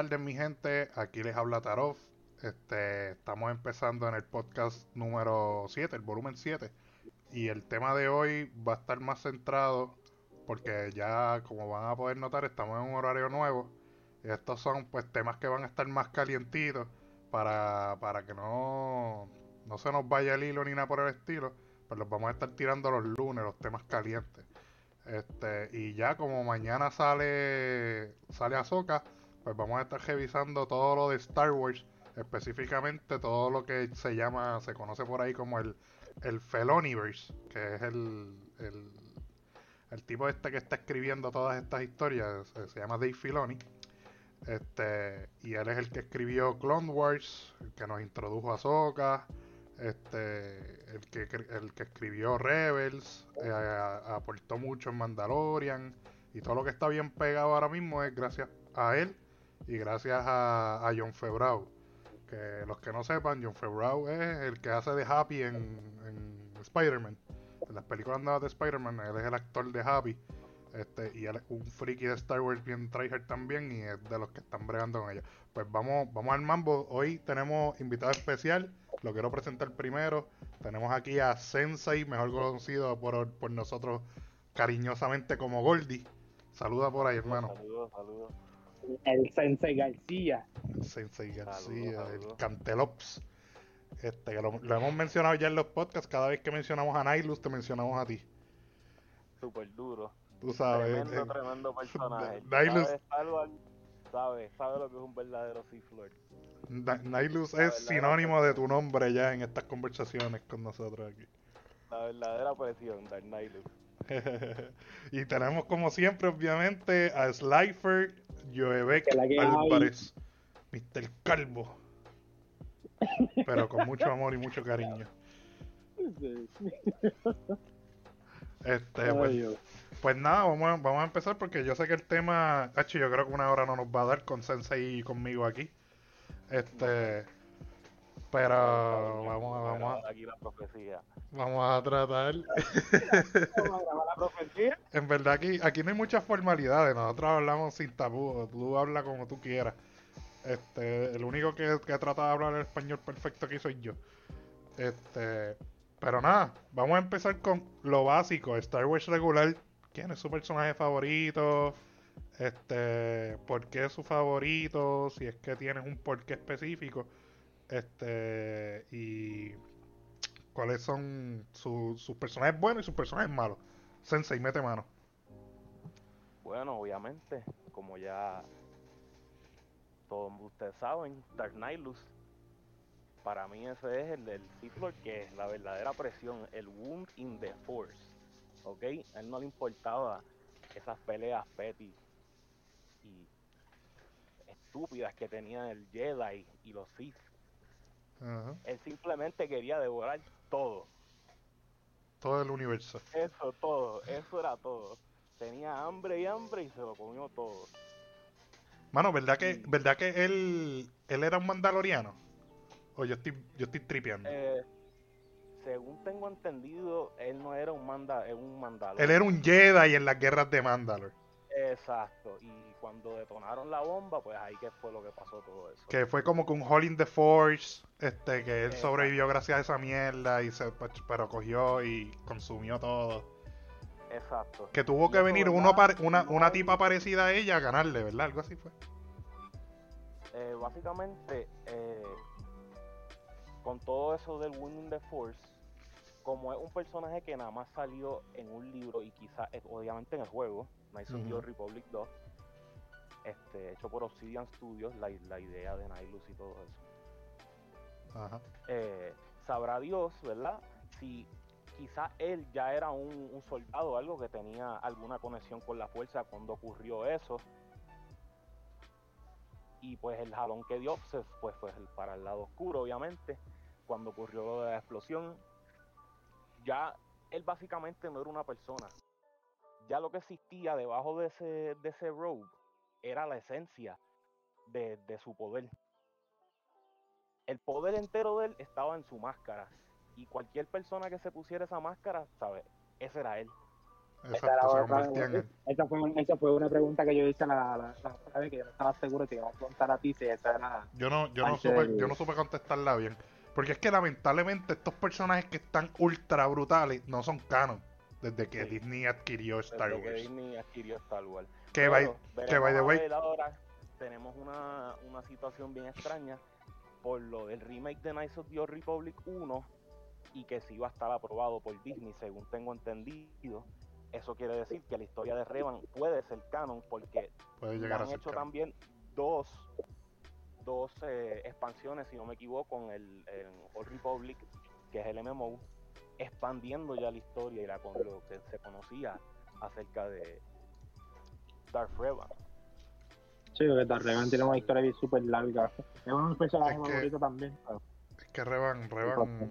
tardes, mi gente. Aquí les habla Tarov. Este, estamos empezando en el podcast número 7, el volumen 7. Y el tema de hoy va a estar más centrado porque ya, como van a poder notar, estamos en un horario nuevo. Estos son pues temas que van a estar más calientitos para, para que no, no se nos vaya el hilo ni nada por el estilo. Pues los vamos a estar tirando los lunes, los temas calientes. Este, y ya como mañana sale sale Ahsoka, pues vamos a estar revisando todo lo de Star Wars, específicamente todo lo que se llama, se conoce por ahí como el, el Feloniverse, que es el, el, el tipo este que está escribiendo todas estas historias, se, llama Dave Filoni. Este, y él es el que escribió Clone Wars, el que nos introdujo a Ahsoka, este, el que, el que escribió Rebels, eh, aportó mucho en Mandalorian, y todo lo que está bien pegado ahora mismo es gracias a él y gracias a, John Favreau. Que los que no sepan, John Favreau es el que hace de Happy en, en Spider-Man. En las películas nuevas de Spider-Man, él es el actor de Happy. Este, y él es un friki de Star Wars bien tryhard también y es de los que están bregando con ella. Pues vamos, vamos al mambo. Hoy tenemos invitado especial. Lo quiero presentar primero. Tenemos aquí a Sensei, mejor conocido por, por nosotros cariñosamente como Goldie. Saluda por ahí, hermano. Saludos, saludos. El Sensei García. El Sensei García, el. Cantelops. Este, que lo, lo hemos mencionado ya en los podcasts. Cada vez que mencionamos a Nihilus, te mencionamos a ti. Súper duro. Tú sabes. Tremendo, eh, tremendo personaje. Nihilus- Sabe lo que es un verdadero Sith Lord. Na- Nihilus La es sinónimo de tu nombre ya en estas conversaciones con nosotros aquí. La verdadera presión, Dark Nihilus. y tenemos como siempre, obviamente, a Slifer Hay. Álvarez, Mr. Calvo. Pero con mucho amor y mucho cariño. Este, pues, pues nada, vamos a, vamos a empezar porque yo sé que el tema, Hacho, yo creo que una hora no nos va a dar con Sensei y conmigo aquí. Este, pero vamos a, vamos a, Aquí la profecía. Vamos a tratar. Vamos a grabar la profecía. En verdad aquí, aquí no hay muchas formalidades, nosotros hablamos sin tabú, tú hablas como tú quieras. Este, el único que, que trata de hablar el español perfecto aquí soy yo. Este, pero nada, vamos a empezar con lo básico, Star Wars regular. ¿Quién es su personaje favorito? Este, ¿por qué es su favorito? Si es que tienes un porqué específico. Este, y cuáles son su- sus personajes buenos y sus personajes malos. Sensei, mete mano. Bueno, obviamente, como ya todos ustedes saben, Dark Nihilus, para mí ese es el del Sith que es la verdadera presión, el wound in the force, ¿ok? A él no le importaba esas peleas petty y estúpidas que tenían el Jedi y los Sith. Él simplemente quería devorar todo, Todo el universo. eso todo, eso era todo. Tenía hambre y hambre y se lo comió todo. Mano, ¿verdad que, ¿verdad que él, él era un mandaloriano? O yo estoy, yo estoy tripeando. Eh, según tengo entendido, él no era un manda, un mandalor. Él era un Jedi en las guerras de Mandalore. Exacto. Y cuando detonaron la bomba, pues ahí que fue lo que pasó todo eso. Que fue como que un Hall in the Force. Este, que él Exacto. sobrevivió gracias a esa mierda. Y se, pues, pero cogió y consumió todo. Exacto. Que tuvo Y que venir uno pare- una, una tipa parecida a ella a ganarle, ¿verdad? Algo así fue. eh, básicamente, eh, con todo eso del Winning the Force, como es un personaje que nada más salió en un libro y quizás obviamente en el juego, Knights of the Ujú. Old Republic 2, este, hecho por Obsidian Studios, la, la idea de Nihilus y todo eso. Ajá. eh, sabrá Dios, ¿verdad? Si quizá él ya era un, un soldado o algo que tenía alguna conexión con la fuerza cuando ocurrió eso. Y pues el jalón que dio se fue, fue el- para el lado oscuro, obviamente. Cuando ocurrió lo de la explosión, ya él básicamente no era una persona. Ya lo que existía debajo de ese, de ese robe era la esencia de, de su poder el poder entero de él estaba en su máscara. Y cualquier persona que se pusiera esa máscara, ¿sabes? Ese era él. Esa, Exacto, era se en... esa fue, un- esa fue una pregunta que yo hice la, la, vez que yo no estaba seguro te iba a preguntar a ti si esa era Yo no, yo no supe, yo no supe contestarla bien. Porque es que lamentablemente estos personajes que están ultra brutales no son canon. Desde que Sí. Disney adquirió Star Desde que Wars. Disney adquirió Star Wars. Que by, Pero que by the way, ahora tenemos una, una situación bien extraña por lo del remake de Knights of the Old Republic 1 y que sí va a estar aprobado por Disney, según tengo entendido. Eso quiere decir que la historia de Revan puede ser canon porque puede llegar han hecho canon. también dos, dos eh, expansiones, si no me equivoco, con el, el Old Republic, que es el MMO, expandiendo ya la historia y la, con lo que se conocía acerca de Darth Revan. Sí, porque Darregan tiene una historia bien súper larga. Es un personaje Es que- favorito también. Es que Revan, Revan...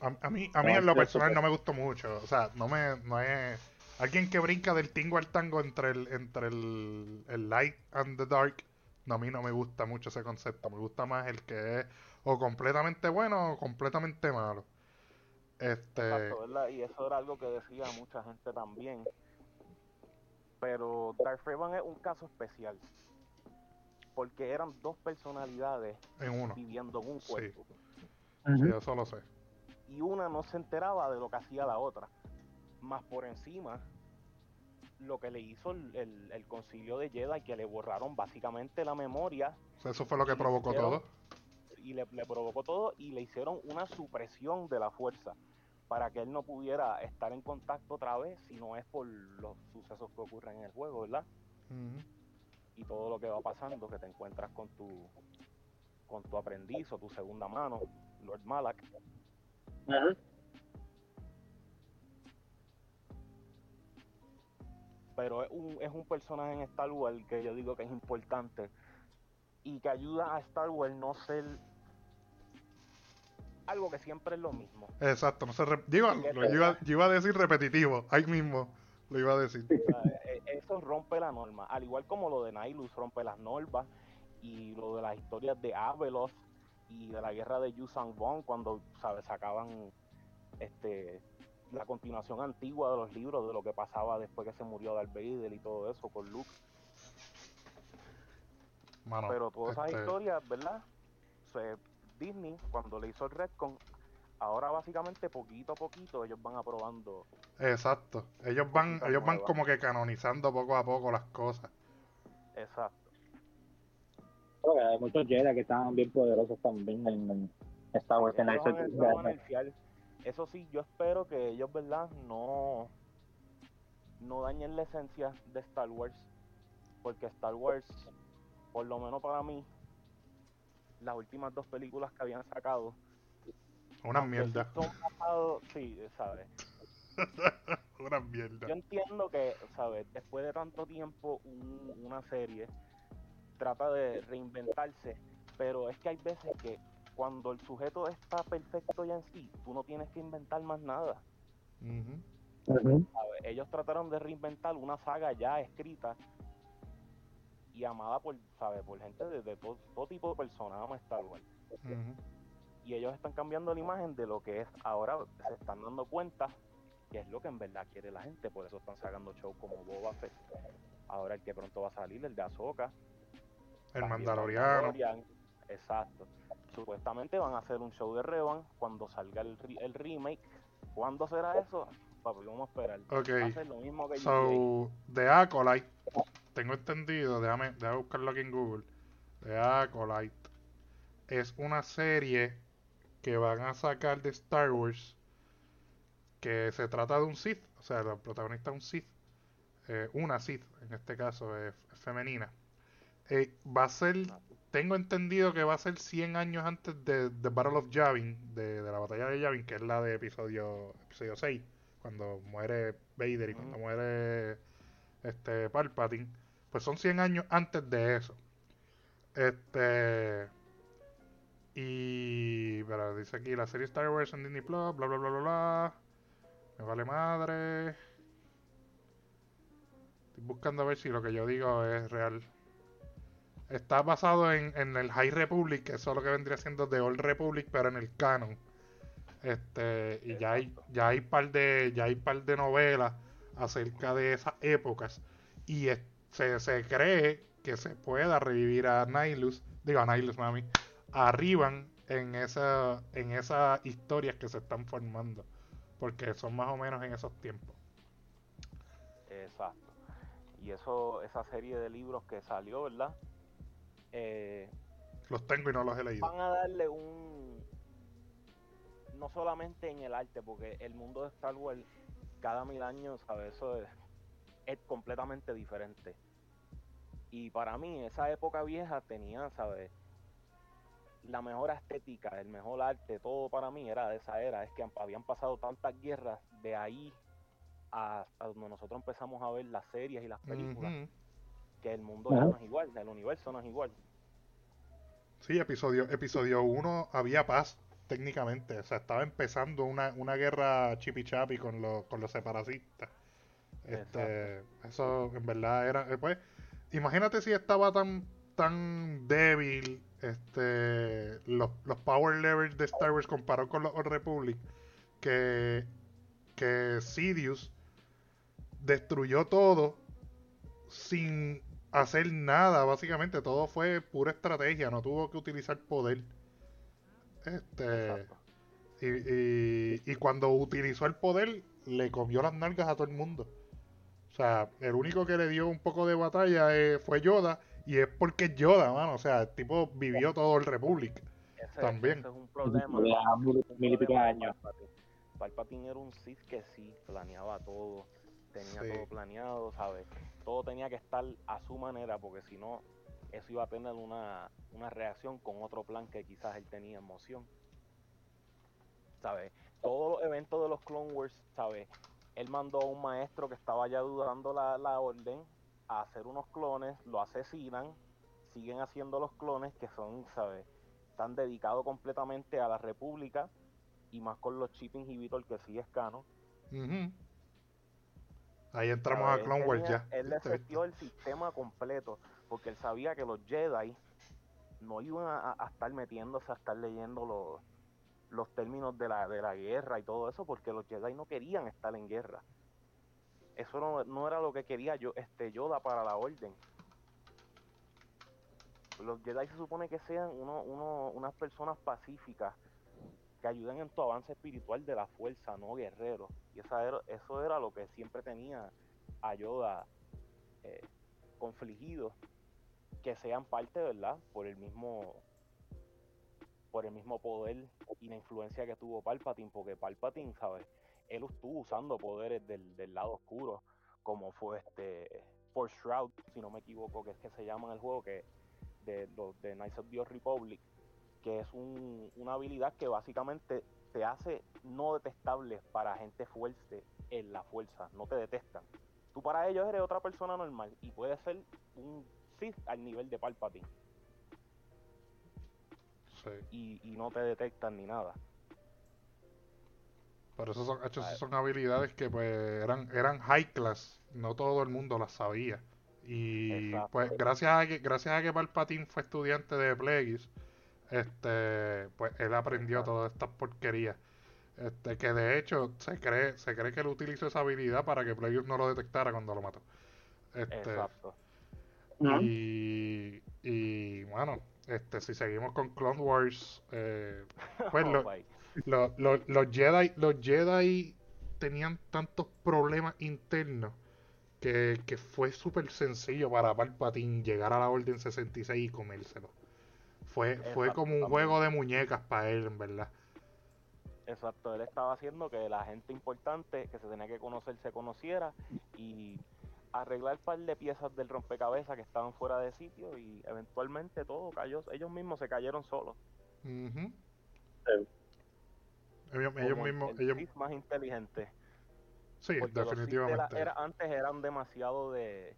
A, a mí, a mí No, en lo personal no me gustó mucho. O sea, no me, no es... Alguien que brinca del tingo al tango entre el, entre el, el light and the dark, no, a mí no me gusta mucho ese concepto. Me gusta más el que es o completamente bueno o completamente malo. Este... Exacto, ¿verdad? Y eso era algo que decía mucha gente también. Pero Darth Revan es un caso especial. Porque eran dos personalidades En uno. viviendo en un Sí. cuerpo. Sí, eso lo sé. y una no se enteraba de lo que hacía la otra. Más por encima, lo que le hizo el, el- el concilio de Jedi, que le borraron básicamente la memoria O sea, eso fue lo que provocó hicieron- todo. y le, le provocó todo y le hicieron una supresión de la fuerza para que él no pudiera estar en contacto otra vez si no es por los sucesos que ocurren en el juego, ¿verdad? Y todo lo que va pasando, que te encuentras con tu con tu aprendiz o tu segunda mano, Lord Malak, pero es un, es un personaje en Star Wars que yo digo que es importante y que ayuda a Star Wars no ser algo que siempre es lo mismo. Exacto, no se re- digo, lo iba, yo iba a decir repetitivo, ahí mismo lo iba a decir. Sea, e- Eso rompe la norma, al igual como lo de Nihilus rompe las normas y lo de las historias de Abeloth y de la guerra de Yuuzhan Vong cuando sabes sacaban este la continuación antigua de los libros de lo que pasaba después que se murió Darth Vader y todo eso con Luke. Mano, Pero todas esas este, historias, ¿verdad? Se- Disney, cuando le hizo el Redcon, ahora básicamente poquito a poquito ellos van aprobando. Exacto. Ellos van, ellos van como que canonizando poco a poco las cosas. Exacto. Porque hay muchos Jedi que estaban bien poderosos también en, en Star Wars. en Eso nerfear. Eso sí, yo espero que ellos, ¿verdad? No, no dañen la esencia de Star Wars. Porque Star Wars, por lo menos para mí, las últimas dos películas que habían sacado, Una mierda. son basados- sí, ¿sabes? Una mierda. Yo entiendo que, ¿sabes? Después de tanto tiempo, un- una serie trata de reinventarse, pero es que hay veces que cuando el sujeto está perfecto ya en sí, tú no tienes que inventar más nada. ¿sabes? Ellos trataron de reinventar una saga ya escrita y amada por, ¿sabes? por gente de, de todo, todo tipo de personas, ama Star Wars. Ujú. Y ellos están cambiando la imagen de lo que es ahora, se están dando cuenta que es lo que en verdad quiere la gente, por eso están sacando shows como Boba Fett. Ahora el que pronto va a salir, el de Ahsoka. El Mandaloriano. Mandalorian, Exacto. Supuestamente van a hacer un show de Revan cuando salga el, el remake. ¿Cuándo será eso? Papi, vamos a esperar. Va a ser lo mismo que. So, The Acolyte, tengo entendido, déjame, déjame buscarlo aquí en Google. The Acolyte es una serie que van a sacar de Star Wars que se trata de un Sith, o sea, la protagonista es un Sith, eh, una Sith, en este caso es, femenina. Eh, va a ser, tengo entendido que va a ser 100 años antes de The Battle of Yavin, de, de la batalla de Yavin, que es la de episodio, episodio 6, cuando muere Vader y cuando muere este Palpatine, pues son 100 años antes de eso. Este y pero dice aquí la serie Star Wars en Disney Plus, bla bla bla bla bla. Me vale madre. Estoy buscando a ver si lo que yo digo es real. Está basado en, en el High Republic, que eso es lo que vendría siendo The Old Republic, pero en el canon. Este, y ya hay, ya hay par de, ya hay par de novelas acerca de esas épocas y se, se cree que se pueda revivir a Nihilus, digo a Nihilus, mami, a Rivan en, esa, en esas historias que se están formando, porque son más o menos en esos tiempos. Exacto. Y eso, esa serie de libros que salió, ¿verdad? Eh, los tengo y no los he leído. Van a darle un... No solamente en el arte, porque el mundo de Star Wars cada mil años, ¿sabes? Eso es, es completamente diferente. Y para mí, esa época vieja tenía, ¿sabes? La mejor estética, el mejor arte, todo para mí era de esa era. Es que habían pasado tantas guerras de ahí hasta donde nosotros empezamos a ver las series y las películas, que el mundo ya no es igual, el universo no es igual. Sí, episodio episodio 1 había paz técnicamente, o sea, estaba empezando una, una guerra chipichapi con los, con los separatistas. Este, eso en verdad era, eh, pues, imagínate si estaba tan tan débil este los, los power levels de Star Wars comparado con los Old Republic que que Sidious destruyó todo sin hacer nada, básicamente. Todo fue pura estrategia, no tuvo que utilizar poder. Este. Y, y, cuando utilizó el poder, le comió las nalgas a todo el mundo. O sea, el único que le dio un poco de batalla eh, fue Yoda, y es porque es Yoda, mano. O sea, el tipo vivió todo el Republic. también. es un problema. Palpatine era un Sith que sí, planeaba todo tenía todo planeado, ¿sabes? Todo tenía que estar a su manera porque si no, eso iba a tener una, una reacción con otro plan que quizás él tenía emoción. ¿Sabes? Todos los eventos de los Clone Wars, ¿sabes? Él mandó a un maestro que estaba ya dudando la, la orden a hacer unos clones, lo asesinan, siguen haciendo los clones que son, ¿sabes? Están dedicados completamente a la República y más con los chip inhibitors que sí es cano. Ahí entramos a Clone Wars ya. Él le el sistema completo, porque él sabía que los Jedi no iban a, estar metiéndose a estar leyendo los, los términos de la, de la guerra y todo eso, porque los Jedi no querían estar en guerra. Eso no, no era lo que quería yo, este Yoda para la orden. Los Jedi se supone que sean uno, uno, unas personas pacíficas, que ayuden en tu avance espiritual de la fuerza, no guerrero. Y esa eso era lo que siempre tenía a Yoda eh, que sean parte, ¿verdad? Por el mismo por el mismo poder y la influencia que tuvo Palpatine, porque Palpatine, ¿sabes? Él estuvo usando poderes del, del lado oscuro, como fue este Force Shroud, si no me equivoco, que es que se llama en el juego, que de los de Knights of the Republic, que es una habilidad que básicamente te hace no detestable para gente fuerte en la fuerza, no te detestan. Tú para ellos eres otra persona normal y puedes ser un Sith al nivel de Palpatine. Y, y no te detectan ni nada. Pero eso son, hecho, son habilidades que pues eran, eran high class, no todo el mundo las sabía. Y pues gracias a que, gracias a que Palpatine fue estudiante de Plagueis, este, pues él aprendió todas estas porquerías. Este, que de hecho se cree, se cree que él utilizó esa habilidad para que Plagueis no lo detectara cuando lo mató. Este, Exacto. Y, y bueno, este, si seguimos con Clone Wars, eh, pues oh, los Jedi, los Jedi tenían tantos problemas internos que, que fue súper sencillo para Palpatine llegar a la Orden 66 y comérselo. Fue, fue como un juego de muñecas para él, en verdad. Exacto, él estaba haciendo que la gente importante que se tenía que conocer se conociera y arreglar un par de piezas del rompecabezas que estaban fuera de sitio y eventualmente todo cayó, ellos mismos se cayeron solos. Ellos, mismos, ellos... más inteligentes. Sí, definitivamente. antes eran demasiado de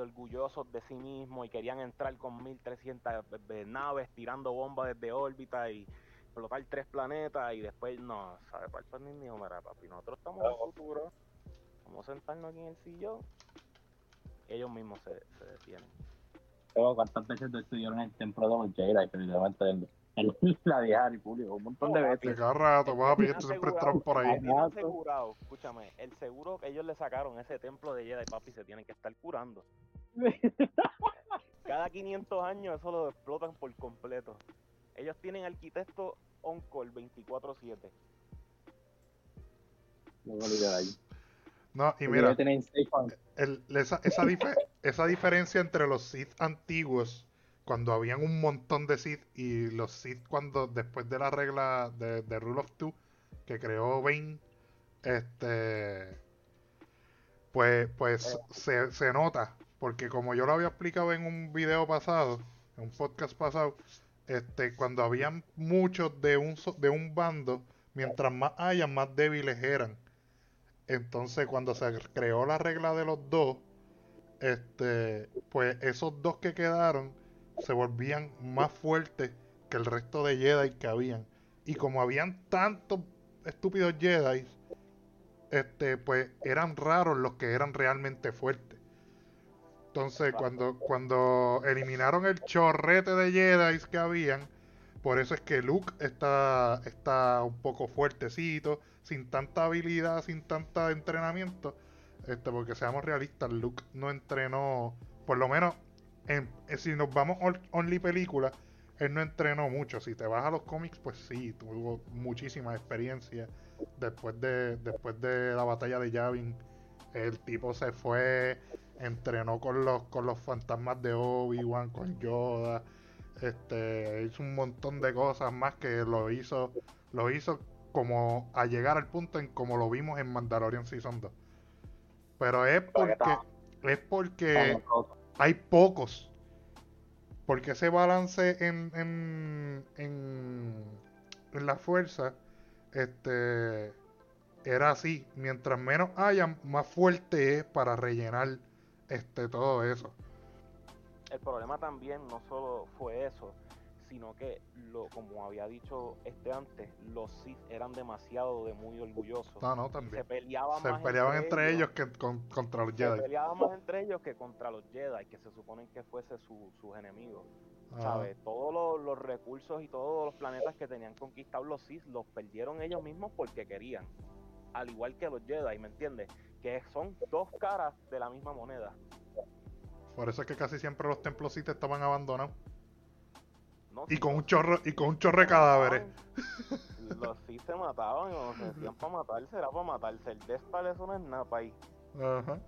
orgullosos de sí mismos y querían entrar con 1300 naves tirando bombas desde órbita y explotar tres planetas y después no, sabe Palpatine ni mira papi, nosotros estamos en el futuro, vamos a sentarnos aquí en el sillón, ellos mismos se, se detienen. ¿Cuántas veces tú estuvieron en el templo de los Jedi? Pero en la vieja república, un montón de veces. cada rato, papi, estos siempre están por ahí. asegurado, escúchame, el seguro que ellos le sacaron a ese templo de Jedi, papi, se tienen que estar curando. Cada 500 años eso lo explotan por completo. Ellos tienen arquitecto on-call 24-7. No me olvidé de ahí. No, y mira. El- esa, esa, dife- esa diferencia entre los Sith antiguos, cuando habían un montón de Sith, y los Sith cuando, después de la regla de, de Rule of Two, que creó Bane, este, pues, pues se, se nota, porque como yo lo había explicado en un video pasado, en un podcast pasado, este, cuando habían muchos de un, so- de un bando, mientras más haya, más débiles eran. Entonces, cuando se creó la regla de los dos, este, pues esos dos que quedaron se volvían más fuertes que el resto de Jedi que habían. Y como habían tantos estúpidos Jedi, este, pues eran raros los que eran realmente fuertes. Entonces, cuando, cuando eliminaron el chorrete de Jedi que habían, por eso es que Luke está, está un poco fuertecito, sin tanta habilidad, sin tanto entrenamiento. Este, porque seamos realistas, Luke no entrenó, por lo menos, en, eh, si nos vamos on- only película, él no entrenó mucho. Si te vas a los cómics, pues sí, tuvo muchísima experiencia. Después de, después de la batalla de Yavin, el tipo se fue, entrenó con los, con los fantasmas de Obi-Wan, con Yoda, este, hizo un montón de cosas más que lo hizo, lo hizo como a llegar al punto en como lo vimos en Mandalorian Season 2. Pero es porque, es porque hay pocos. Porque ese balance en, en, en, en la fuerza este, era así. Mientras menos haya, más fuerte es para rellenar este, todo eso. El problema también no solo fue eso, sino que, lo, como había dicho este antes, los Sith eran demasiado de muy orgullosos. No, no, Se también. peleaban, Se más peleaban entre ellos que con- contra los Se Jedi. peleaban más entre ellos que contra los Jedi, que se suponen que fuese su, sus enemigos. Ah, ¿Sabes? Todos los, los recursos y todos los planetas que tenían conquistados los Sith los perdieron ellos mismos porque querían. Al igual que los Jedi, ¿me entiendes? Que son dos caras de la misma moneda. por eso es que casi siempre los templos Sith estaban abandonados. ¿No? Y con un chorro, y con un chorro de cadáveres. Los Sith se mataban y cuando se decían para matarse era para matarse. El Star eso no es nada para ahí. Ajá.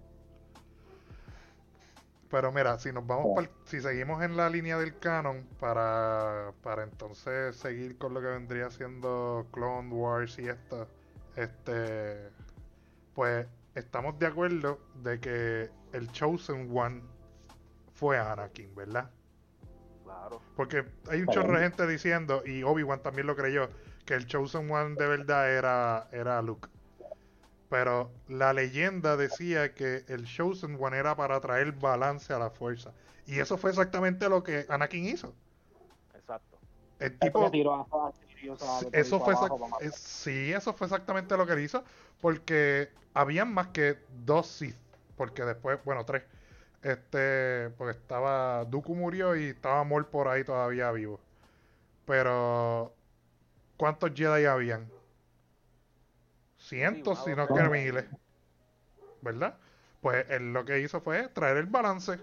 Pero mira, si nos vamos pa'l- si seguimos en la línea del canon para, para entonces seguir con lo que vendría siendo Clone Wars y esto, este pues estamos de acuerdo de que el Chosen One fue Anakin, ¿verdad? Claro. Porque hay un chorro de gente diciendo, y Obi-Wan también lo creyó, que el Chosen One de verdad era, era Luke. Pero la leyenda decía que el Chosen One era para traer balance a la fuerza. Y eso fue exactamente lo que Anakin hizo. Exacto. El Tipo, eso fue es- sí, eso fue exactamente lo que él hizo, porque habían más que dos Sith, porque después, bueno, tres. Este, porque estaba Dooku murió y estaba Maul por ahí todavía vivo. Pero ¿cuántos Jedi habían? Cientos, Sí, si no que miles. ¿Verdad? Pues él lo que hizo fue traer el balance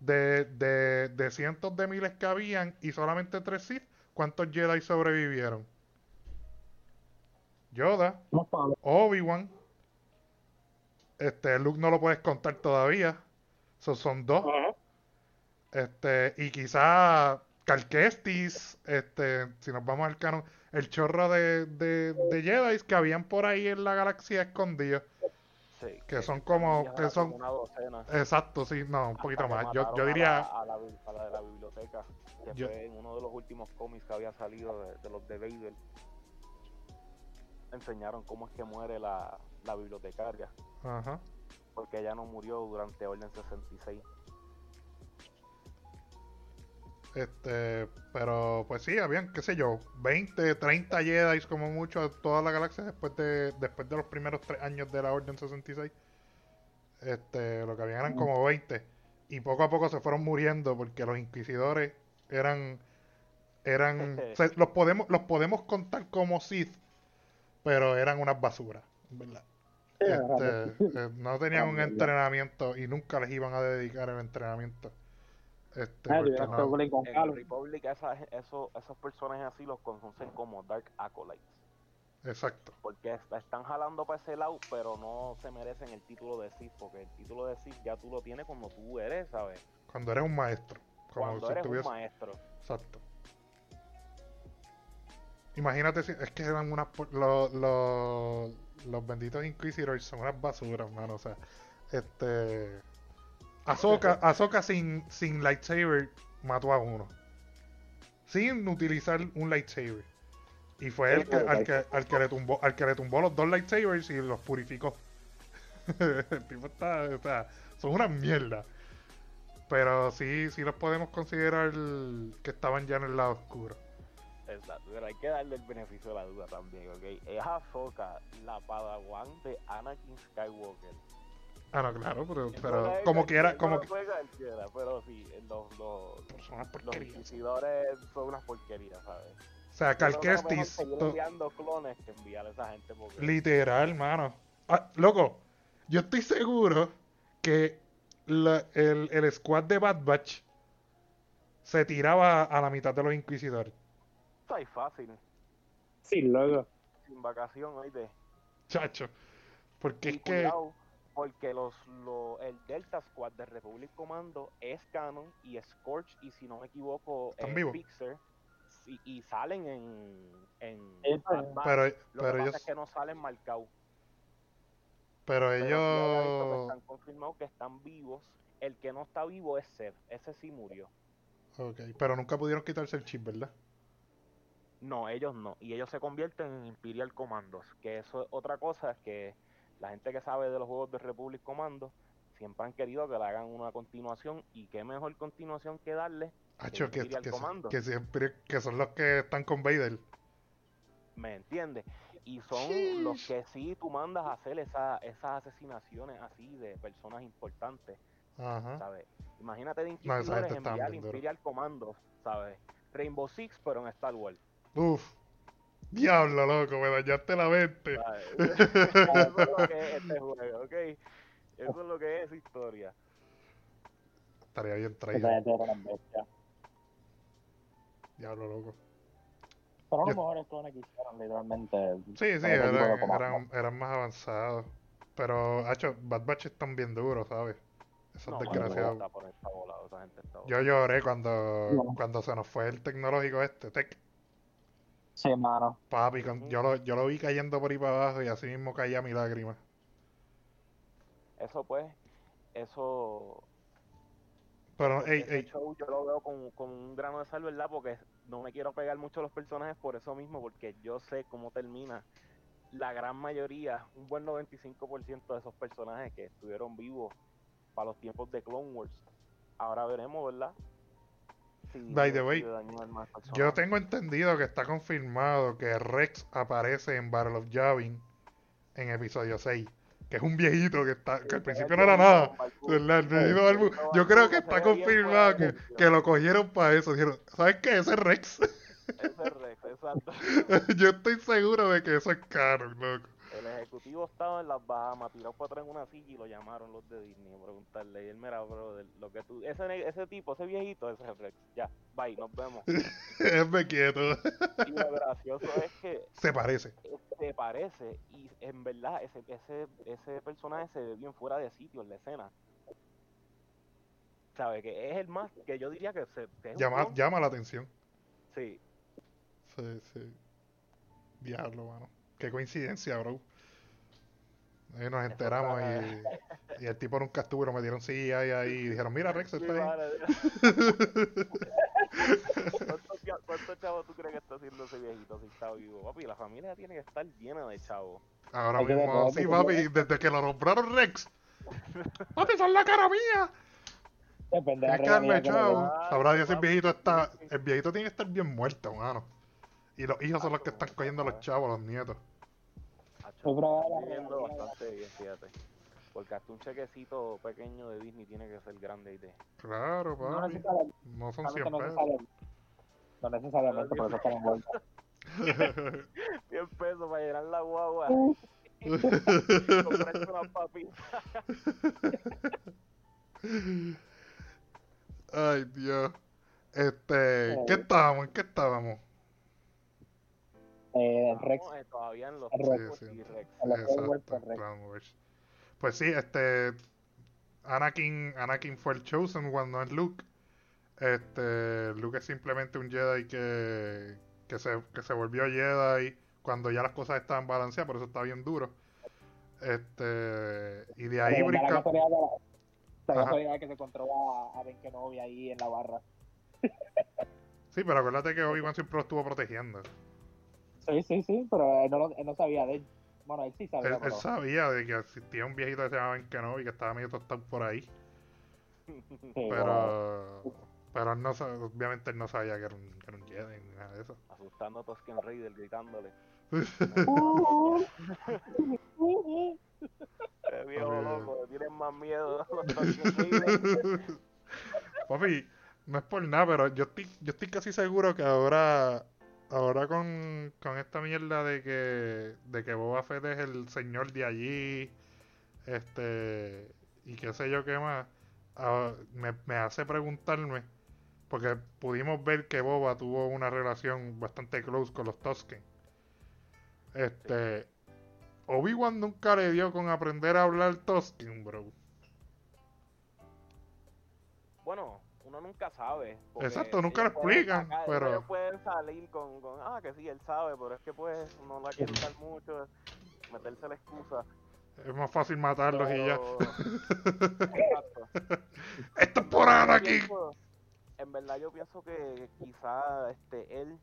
de, de, de cientos de miles que habían y solamente tres Sith. ¿Cuántos Jedi sobrevivieron? Yoda. Obi-Wan. Este, Luke no lo puedes contar todavía. So, son dos. Este, y quizá Calquestis, este, si nos vamos al canon, el chorro de, de, de Jedi que habían por ahí en la galaxia escondidos. Sí. Que son como, que son, una docena. exacto, sí, no, un poquito más. Yo, yo a la- diría, A la, bi- a la de la biblioteca, que Yo- fue en uno de los últimos cómics que había salido de, de los de Vader. Enseñaron cómo es que muere la, la bibliotecaria, ajá. Porque ella no murió durante Orden 66. Este, pero pues sí, habían, qué sé yo, 20, 30 Jedi como mucho en toda la galaxia después de, después de los primeros tres años de la Orden 66. Este, lo que habían eran como 20. Y poco a poco se fueron muriendo porque los inquisidores eran eran, los podemos, los podemos contar como Sith, pero eran unas basuras, ¿verdad? Este, eh, no tenían un entrenamiento y nunca les iban a dedicar el entrenamiento. Este, Ah, tuvieron no- con En Carlos. Republic esa- esos, esos personajes así los conocen como Dark Acolytes. exacto. Porque est- están jalando para ese lado, pero no se merecen el título de Sith. Porque el título de Sith ya tú lo tienes cuando tú eres, ¿sabes? Cuando eres un maestro, como Cuando si eres estuviese- un maestro. Exacto. Imagínate si es que eran unas los, los, benditos Inquisitors son unas basuras, mano. O sea, este Ahsoka, Ahsoka sin, sin lightsaber mató a uno. Sin utilizar un lightsaber. Y fue el que, al, que, al, que le tumbó, al que le tumbó los dos lightsabers y los purificó. el tipo está, o sea, son una mierda. Pero sí, sí los podemos considerar que estaban ya en el lado oscuro. Exacto, pero hay que darle el beneficio de la duda también, ¿ok? Es Ahsoka, la padawan de Anakin Skywalker. Ah, no, claro, pero, pero como quiera, como que... cualquiera, pero sí, los, los, los son unas porquerías, ¿sabes? O sea, Cal que es mejor Kestis, seguir to- enviando clones que enviar a esa gente porque literal, mano. Ah, loco, yo estoy seguro que la- el, el squad de Bad Batch se tiraba a la mitad de los inquisidores. Está ahí fácil, Sí, luego. sin vacación, oíste. Chacho. Porque Y es que... porque los, lo- el Delta Squad de Republic Commando es canon y Scorch y si no me equivoco ¿Están eh, vivos? Fixer y, y salen en, en Bad pero-. Pero, Lo que pero pasa ellos... es que no salen marcados. Pero que ellos... están confirmados que están vivos. El que no está vivo es Seth. Ese sí murió. Ok, pero nunca pudieron quitarse el chip, ¿verdad? No, ellos no. Y ellos se convierten en Imperial Commandos. Que eso es otra cosa que la gente que sabe de los juegos de Republic Commando siempre han querido que le hagan una continuación. Y qué mejor continuación que darle, Hacho, que, Imperial que, Commando. que siempre... Que son los que están con Vader. ¿me entiendes? Y son los que sí tú mandas a hacer esa, esas asesinaciones así de personas importantes. Ajá. ¿sabes? Imagínate de No, enviar. Imperial Commandos, ¿sabes? Rainbow Six, pero en Star Wars. Uf. Diablo, loco, me dañaste la mente. Eso es lo que es este juego, ¿ok? Eso es lo que es historia. Estaría bien traído. Diablo, loco. Pero Yo- los mejores clones que hicieron, literalmente. Sí, sí, eran, comando. eran, eran más avanzados. Pero, hacho, Bad Batch están bien duros, ¿sabes? Esos No, gente está Yo lloré cuando, No. cuando se nos fue el tecnológico este, Tech. Sí, mano. Papi, con- yo, lo, yo lo vi cayendo por ahí para abajo y así mismo caía mi lágrima. Eso pues, eso, Pero, ey, ey, show yo lo veo con, con un grano de sal, ¿verdad? Porque no me quiero pegar mucho a los personajes por eso mismo, porque yo sé cómo termina. La gran mayoría, un buen 95% de esos personajes que estuvieron vivos para los tiempos de Clone Wars. Ahora veremos, ¿verdad? By the way, yo tengo entendido que está confirmado que Rex aparece en Battle of Yavin en episodio 6. Que es un viejito que está, que al principio no era nada. Yo creo que está confirmado que, que lo cogieron para eso. Dijeron, ¿sabes qué? Ese es Rex. Ese es Rex, exacto. Yo estoy seguro de que eso es caro, loco. El ejecutivo estaba en las Bahamas, tirado para atrás en una silla y lo llamaron los de Disney a preguntarle. Y él, mira, brother, lo que tú, ese, ese tipo, ese viejito, ese es Rex. Ya, bye, nos vemos. Esme quieto. Y lo gracioso es que Se parece. se parece y en verdad ese, ese, ese personaje se ve bien fuera de sitio en la escena. ¿Sabe? Que es el más, que yo diría que, se, que es un Llama, llama la atención. Sí, Sí, sí. Diablo, mano. Qué coincidencia, bro. Ahí nos enteramos y, y el tipo nunca estuvo y lo metieron CGI ahí y dijeron, mira Rex está ahí. ¿Cuántos cha- ¿Cuántos chavos tú crees que está haciendo ese viejito si está vivo? Papi, la familia tiene que estar llena de chavos. Ahora mismo, sí, papi, desde que lo nombraron Rex. Papi, son la cara mía. Depende de que la darle que chavo. Sabrá Dios si el viejito está. El viejito tiene que estar bien muerto, mano. Y los hijos son los que están cogiendo a los chavos, los nietos. Está realidad- bastante bien, fíjate. Porque hasta un chequecito pequeño de Disney tiene que ser grande y de... Claro, No papi. la- No son realmente 100 no pesos. No necesariamente, por eso están envueltos. 100 pesos para llenar la guagua. Unas papitas. Ay, Dios. Este, ¿qué estábamos? ¿En qué estábamos? Eh, Rex, eh, todavía en los Rex. Sí, sí. Exacto, Wars, Wars. Pues sí, este Anakin, Anakin fue el Chosen One, no es Luke. Este, Luke es simplemente un Jedi que, que se, que se volvió Jedi cuando ya las cosas estaban balanceadas, por eso está bien duro. Este, y de ahí la brinca. la- que se encontró a, a Ben Kenobi ahí en la barra. Sí, pero acuérdate que Obi-Wan siempre lo estuvo protegiendo. Sí, sí, sí, pero él no, lo- él no sabía de él. Bueno, él sí sabía, Él, él pero... sabía de que existía un viejito que se llamaba Kenobi que estaba medio tostado por ahí. sí, Pero, pero él no, obviamente él no sabía que era un, que era un Jedi ni nada de eso. Asustando a Tosken Raider, gritándole. Eh, viejo loco, tienes más miedo a los Tosken Raider. Papi, no es por nada, pero yo estoy, yo estoy casi seguro que ahora, ahora con, con esta mierda de que, de que Boba Fett es el señor de allí, este, y qué sé yo qué más, ah, me, me hace preguntarme, porque pudimos ver que Boba tuvo una relación bastante close con los Tusken. Este, Obi-Wan nunca le dio con aprender a hablar Tusken, bro. Bueno, uno nunca sabe. Exacto, nunca lo explican, sacar- pero- Ellos pueden salir con, con, ah, que sí, él sabe, pero es que pues no la quiere usar mucho, meterse la excusa. Es más fácil matarlos y ya. pero- Exacto. ¡Esto es por pienso- En verdad yo pienso que quizá este él,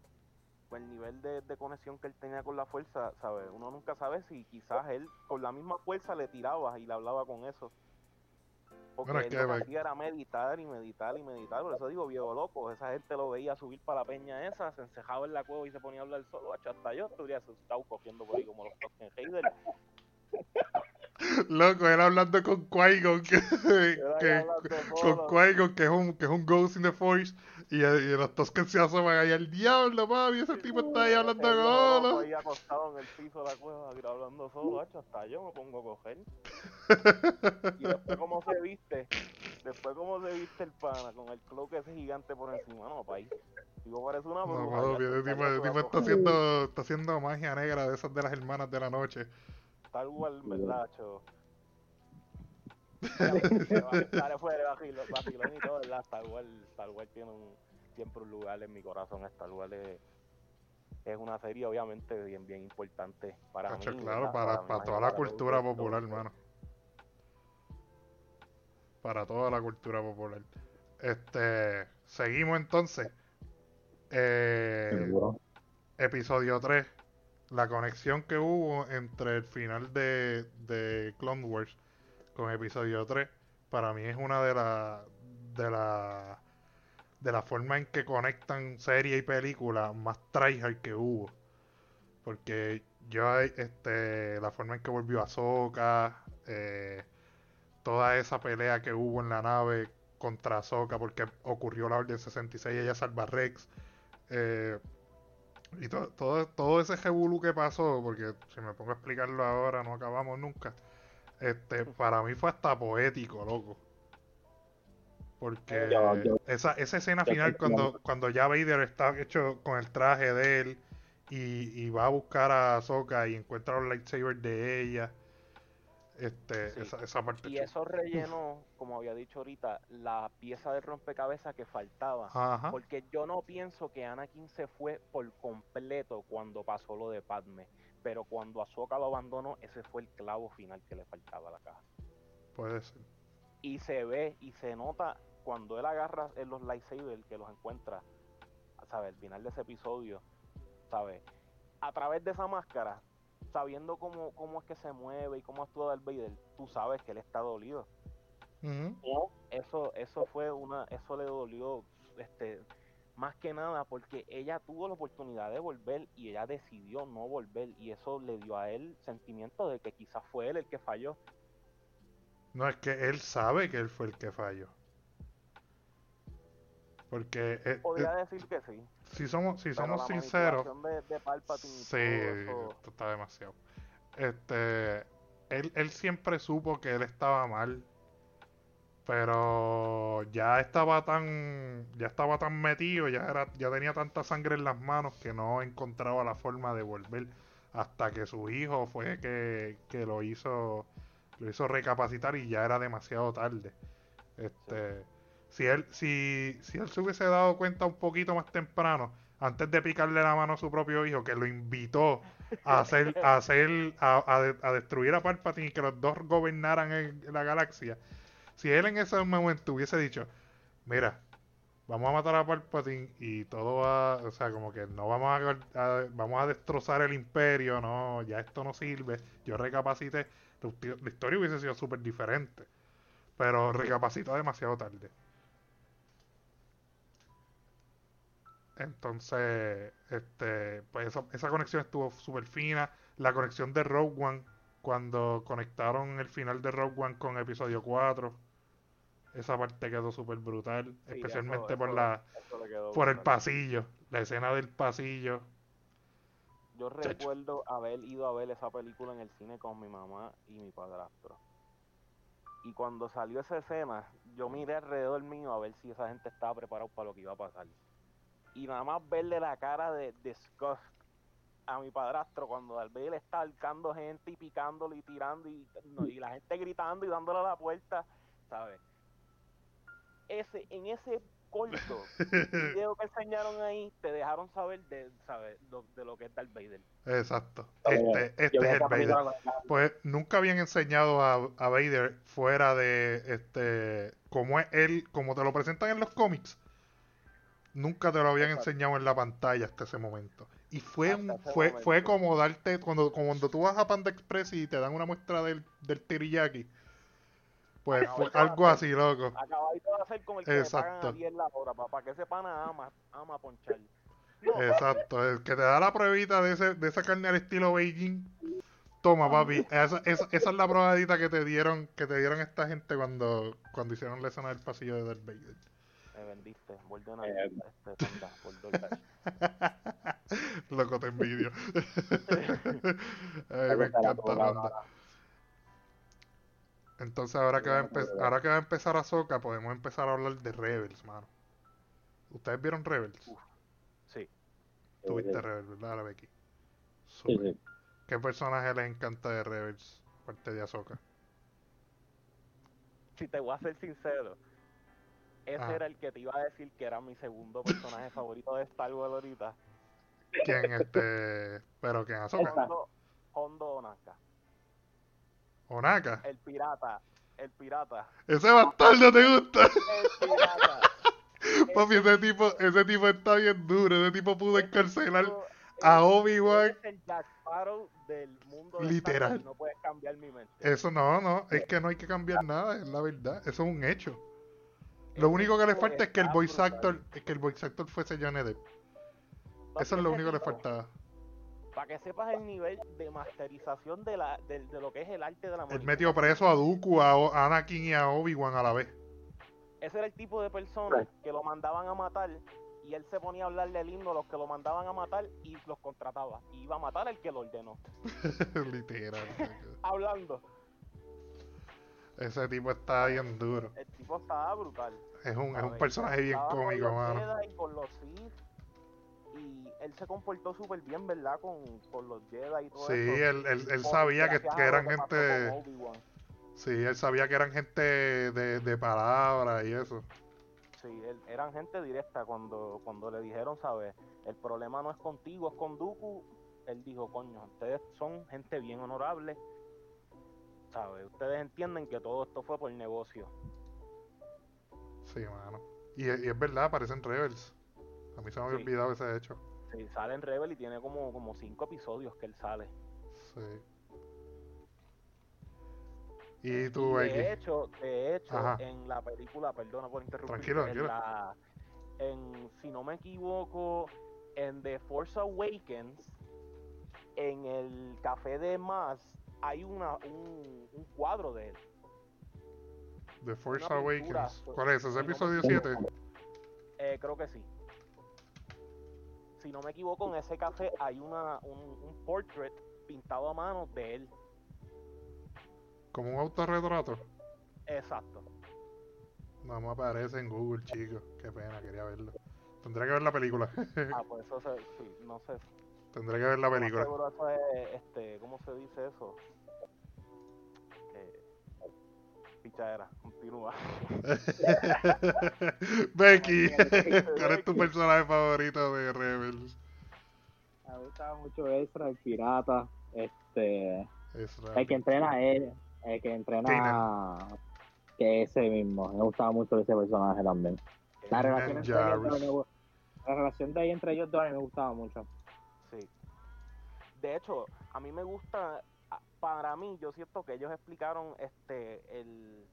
con el nivel de, de conexión que él tenía con la fuerza, ¿sabes? Uno nunca sabe si quizás él con la misma fuerza le tiraba y le hablaba con eso. Porque Bueno, él que, lo que hacía era meditar y meditar y meditar. Por eso digo, viejo loco, esa gente lo veía subir para la peña esa, se encejaba en la cueva y se ponía a hablar solo. Hasta yo estuviera asustado cogiendo por ahí como los Tolkien Heider. Loco, él hablando con Qui-Gon, que, Era con. Qui-Gon, que es un, que es un Ghost in the Force, y, y los Tusken se asoman ahí al diablo, papi, ese tipo está ahí hablando El con ahí acostado en el piso de la cueva hablando solo, hacho, hasta yo me pongo a coger. y después cómo se viste, después cómo se viste el pana con el cloak ese gigante por encima, no, país. Digo, parece una No, bruja. papi, ya, ese hasta tipo, me tipo está haciendo, está haciendo magia negra de esas de las hermanas de la noche. Star Wars, ¿verdad, cho? Sale fuera de vacilón, y todo, ¿verdad? Star Wars, Star Wars tiene un, siempre un lugar en mi corazón. Star Wars es, es una serie, obviamente, bien, bien importante para Cacho, mí. claro, para, mí, para toda para la cultura popular, hermano. Para toda la cultura popular. Este, seguimos entonces. Eh, episodio 3. La conexión que hubo entre el final de, de Clone Wars con episodio 3. Para mí es una de las de la de la forma en que conectan serie y película más tryhard que hubo. Porque yo este la forma en que volvió Ahsoka, eh, toda esa pelea que hubo en la nave contra Ahsoka porque ocurrió la Orden 66 y ella salva a Rex. eh, y to- todo, todo ese revolú que pasó, porque si me pongo a explicarlo ahora no acabamos nunca. Este, para mí fue hasta poético, loco. Porque esa, esa escena final cuando, cuando ya Vader está hecho con el traje de él y, y va a buscar a Ahsoka y encuentra los lightsabers de ella. Este, Sí. esa, esa parte Y eso rellenó, como había dicho ahorita, la pieza de rompecabezas que faltaba. Ajá. Porque yo no pienso que Anakin se fue por completo cuando pasó lo de Padme. Pero cuando Ahsoka lo abandonó, ese fue el clavo final que le faltaba a la caja. Puede ser. Y se ve y se nota cuando él agarra en los lightsabers que los encuentra, ¿sabes? Al final de ese episodio, ¿sabes? A través de esa máscara, sabiendo cómo, cómo es que se mueve y cómo actúa Darth Vader, tú sabes que él está dolido. Ujú. Eso, eso fue una, eso le dolió, este, más que nada porque ella tuvo la oportunidad de volver y ella decidió no volver y eso le dio a él sentimiento de que quizás fue él el que falló. No, es que él sabe que él fue el que falló. Porque eh, Podría decir que sí. si somos, si Pero somos sinceros, De, de sí, esto está demasiado. Este, él, él siempre supo que él estaba mal, pero ya estaba tan, ya estaba tan metido, ya era, ya tenía tanta sangre en las manos que no encontraba la forma de volver hasta que su hijo fue que, que lo hizo, lo hizo recapacitar y ya era demasiado tarde. Este, si él, si, si él se hubiese dado cuenta un poquito más temprano, antes de picarle la mano a su propio hijo, que lo invitó a hacer, a hacer, a, a de- a destruir a Palpatine y que los dos gobernaran la galaxia. Si él en ese momento hubiese dicho, mira, vamos a matar a Palpatine y todo va, o sea, como que no vamos a, vamos a destrozar el imperio, no, ya esto no sirve, yo recapacité, la historia hubiese sido súper diferente, pero recapacitó demasiado tarde. Entonces, este, pues esa, esa conexión estuvo súper fina. La conexión de Rogue One, cuando conectaron el final de Rogue One con episodio 4, esa parte quedó súper brutal, Sí, especialmente eso- por eso- la, eso por el pasillo, la escena del pasillo. Yo Chacho. recuerdo haber ido a ver esa película en el cine con mi mamá y mi padrastro. Y cuando salió esa escena, yo miré alrededor mío a ver si esa gente estaba preparada para lo que iba a pasar. Y nada más verle la cara de disgust a mi padrastro cuando Darth Vader está alcando gente y picándolo y tirando y, no, y la gente gritando y dándole a la puerta, ¿sabes? Ese, en ese corto video que enseñaron ahí, te dejaron saber de, ¿sabes? Lo- de lo que es Darth Vader. Exacto. Oye, Este, este es el Vader. Pues nunca habían enseñado a, a Vader fuera de este como es él, como te lo presentan en los cómics. Nunca te lo habían Exacto. enseñado en la pantalla hasta ese momento. Y fue un, fue, momento. fue como darte, cuando, cuando tú vas a Panda Express y te dan una muestra del, del teriyaki. Pues fue de algo hacer. así, loco. Acabadito de hacer como el que le pagan Exacto. a 10 la hora, para que ese pana ama, ama ponchar. Exacto, el que te da la pruebita de, ese, de esa carne al estilo Beijing. Toma, papi. Esa, esa, esa es la probadita que te dieron, que te dieron esta gente cuando, cuando hicieron la escena del pasillo de Darth Vader. me vendiste, Bolden Eh, este por DoorDash. Loco, te envidio. Ay, me encanta bola, Panda. Entonces, ahora que, va a ahora que va a empezar Ahsoka, podemos empezar a hablar de Rebels, mano. ¿Ustedes vieron Rebels? Sí, Tú viste Sí, Rebels, ¿verdad, Becky? sí, sí. ¿Qué personaje les encanta de Rebels? Aparte de Ahsoka. si te voy a ser sincero, ese Ah. era el que te iba a decir que era mi segundo personaje favorito de Star Wars ahorita. ¿Quién, este... pero quién, Ahsoka? Hondo, Hondo Onaka, El pirata, el pirata, Ese bastardo te gusta. el pirata. Papi, ese tipo, ese tipo está bien duro. Ese tipo pudo Ese encarcelar tipo a Obi-Wan. es el Jack Sparrow del mundo de Literal. Star Wars y no puedes cambiar mi mente. Eso no, no, es que no hay que cambiar nada, es la verdad, eso es un hecho. Lo único que le falta es que el voice actor, es que el voice actor fuese Johnny Depp. Eso es lo único que le faltaba. Para que sepas el nivel de masterización de, la, de, de lo que es el arte de la Él manipulación. metió preso a Dooku, a Anakin y a Obi-Wan a la vez. Ese era el tipo de personas que lo mandaban a matar y él se ponía a hablarle lindo a los que lo mandaban a matar y los contrataba. Y iba a matar al que lo ordenó. Literal. Hablando. Ese tipo está bien duro. El tipo estaba brutal. Es un, es un personaje bien con cómico, los mano. Jedi, con los Sith, y él se comportó súper bien, ¿verdad? Con, con los Jedi y todo Sí, eso. él, él, él Por- sabía que, que eran gente. Sí, él sabía que eran gente de, de palabra y eso. Sí, él- eran gente directa cuando, cuando le dijeron, ¿sabes? El problema no es contigo, es con Dooku. Él dijo, coño, ustedes son gente bien honorable. ¿Sabes? Ustedes entienden que todo esto fue por negocio. Sí, mano. Y, y es verdad, aparecen Rebels. A mí se me había Sí. olvidado ese hecho. Sí, sale en Rebel y tiene como, como cinco episodios que él sale. Sí. ¿Y tú, Y de hecho, de hecho, Ajá. en la película, perdona por interrumpir, Tranquilo, en tranquilo. la- en, si no me equivoco, en The Force Awakens, en el café de Maz, hay una, un, un cuadro de él. The Force Awakens. pues, ¿Cuál es? ¿Ese si no me episodio equivoco. 7? Eh, creo que sí. Si no me equivoco, en ese café hay una, un, un portrait pintado a mano de él. Como un autorretrato. Exacto. No me aparece en Google, chicos. Qué pena, quería verlo. Tendré que ver la película. Ah, pues eso se, sí, no sé. Tendré que ver la película. seguro eso es, este, ¿cómo se dice eso? Pichadera, continúa. Becky, ¿cuál es tu personaje favorito de Rebels? Me gustaba mucho Ezra, el pirata, este, Ezra. el que entrena a él, el que entrena que ese mismo. Me gustaba mucho ese personaje también. La relación, entre ellos dos, me gu- la relación de ahí entre ellos dos a mí me gustaba mucho. Sí. De hecho, a mí me gusta, a- para mí, yo siento que ellos explicaron este el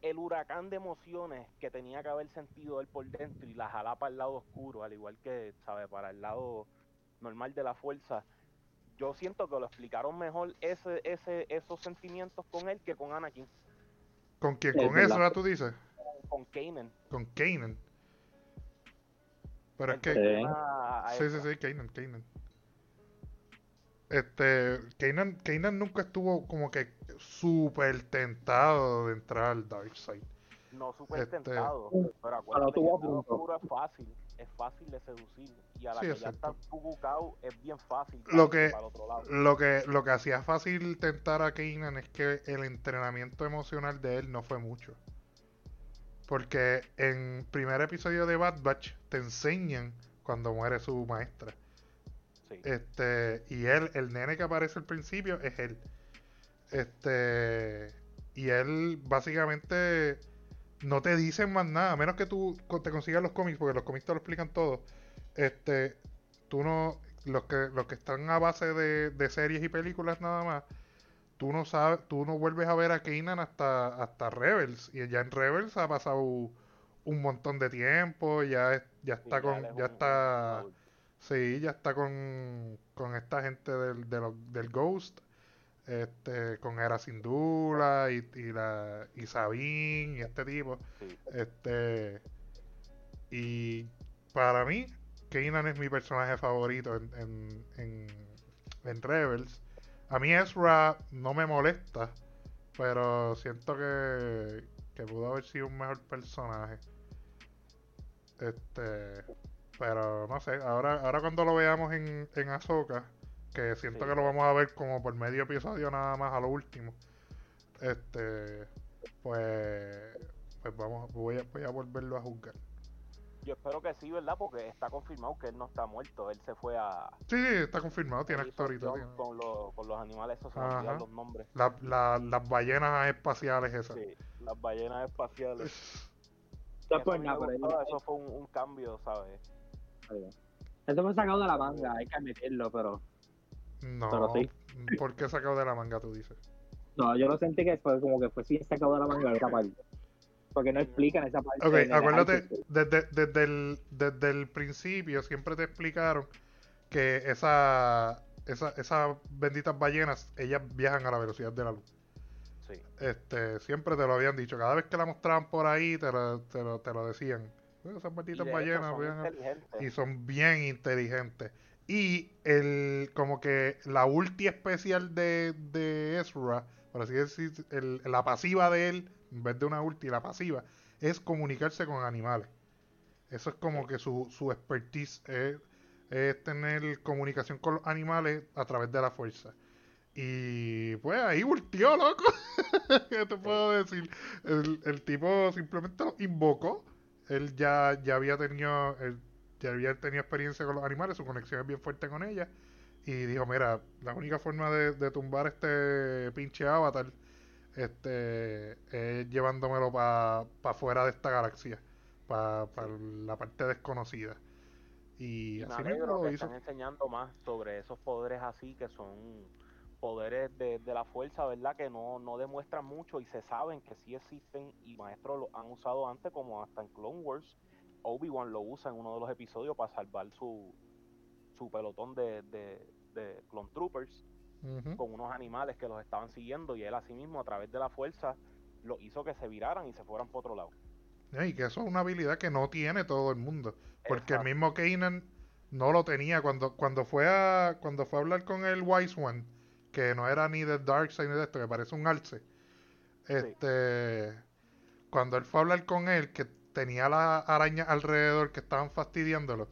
el huracán de emociones que tenía que haber sentido él por dentro y la jala para el lado oscuro, al igual que, ¿sabe? Para el lado normal de la fuerza. Yo siento que lo explicaron mejor ese, ese, esos sentimientos con él que con Anakin, ¿Con quién? ¿Con. Ezra tú dices? con Kanan. Con Kanan. Pero es que... Sí, sí, sí, Kanan, Kanan. Este, Kanan, Kanan nunca estuvo como que súper tentado de entrar al Dark Side. No súper Este- tentado, pero acuérdate tuvo que el oscuro es fácil, es fácil de seducir y a la Sí, que es ya está es bien fácil Lo para, que- para el otro lado. Lo que, lo que hacía fácil tentar a Kanan es que el entrenamiento emocional de él no fue mucho. Porque en primer episodio de Bad Batch te enseñan cuando muere su maestra. Sí. Este, y él, el nene que aparece al principio es él. Este, y él básicamente no te dicen más nada, a menos que tú te consigas los cómics, porque los cómics te lo explican todo. Este, tú no, los que, los que están a base de, de series y películas nada más, tú no sabes, tú no vuelves a ver a Kanan hasta, hasta Rebels, y ya en Rebels ha pasado un montón de tiempo, ya, ya está con, ya está. Sí, ya está con, con esta gente del, del Ghost, este, con Era Sindula y, y la y Sabine y este tipo. Sí. Este, y para mí, Kanan es mi personaje favorito en, en, en, en Rebels. A mí Ezra no me molesta, pero siento que, que pudo haber sido un mejor personaje. Este, pero no sé, ahora, ahora cuando lo veamos en, en Ahsoka, que siento Sí. que lo vamos a ver como por medio episodio nada más a lo último. Este, pues, pues vamos, voy a, voy a volverlo a juzgar. Yo espero que sí, ¿verdad? Porque está confirmado que él no está muerto. Él se fue a. Sí, sí, está confirmado, tiene actor y todo. Con, los- con los animales, esos olvidan los nombres. La- la- las ballenas espaciales esas. Sí, las ballenas espaciales. Eso nada, gustó, fue un, un cambio, ¿sabes? Eso fue sacado de la manga, hay que admitirlo, pero No, Pero sí. ¿por qué sacado de la manga tú dices? no, yo lo sentí que fue como que fue sí sacado de la manga esa parte. Porque no explican esa parte. Ok, acuérdate, desde, desde, el, desde el principio siempre te explicaron que esa, esa, esas benditas ballenas, ellas viajan a la velocidad de la luz. Sí. Este, siempre te lo habían dicho. Cada vez que la mostraban por ahí, te lo, te lo, te lo decían. "Eh, Esas hecho, ballenas son y son bien inteligentes. Y el como que la ulti especial de, de Ezra, por así decir, el- la pasiva de él, en vez de una ulti, la pasiva, es comunicarse con animales. Eso es como que su, su expertise es, es tener comunicación con los animales a través de la fuerza. Y pues ahí ultió, loco. ¿Qué te puedo decir? El, el tipo simplemente lo invocó. Él ya, ya había tenido él ya había tenido experiencia con los animales, su conexión es bien fuerte con ella. Y dijo, mira, la única forma de, de tumbar este pinche avatar este es llevándomelo para pa fuera de esta galaxia, para la parte desconocida. Y, me así mismo lo hizo. están enseñando más sobre esos poderes así que son poderes de, de la fuerza, ¿verdad? Que no, no demuestran mucho y se saben que sí existen y maestros lo han usado antes, como hasta en Clone Wars. Obi-Wan lo usa en uno de los episodios para salvar su, su pelotón de, de, de Clone Troopers con unos animales que los estaban siguiendo y él así mismo a través de la fuerza lo hizo que se viraran y se fueran por otro lado. Y que eso es una habilidad que no tiene todo el mundo. Porque el mismo Kanan no lo tenía cuando, cuando fue a cuando fue a hablar con el Wise One, que no era ni de Darkseid ni de esto, que parece un alce. Este cuando él fue a hablar con él, que tenía la araña alrededor que estaban fastidiándolo.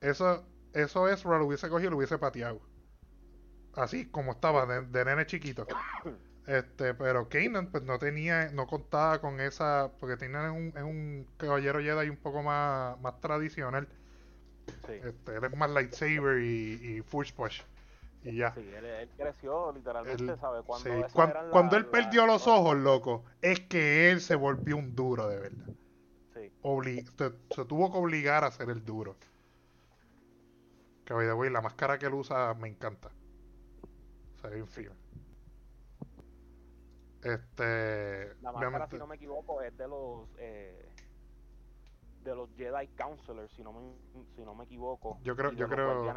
Eso, eso es lo hubiese cogido y lo hubiese pateado. Así como estaba, de, nene chiquito. Este, pero Kanan pues no tenía, no contaba con esa, porque Kanan es un, es un caballero Jedi un poco más, más tradicional. Este, él es más lightsaber y, y push push. Y ya. Sí, él, creció literalmente, ¿sabes? Cuando, cuando, él perdió los ojos, loco, es que él se volvió un duro de verdad. Sí. se, tuvo que obligar a ser el duro. Que voy la máscara que él usa me encanta. Se ve bien Este. La máscara, si no me equivoco, es de los. Eh, de los Jedi Counselors, si no me, si no me equivoco. Yo creo, yo creo.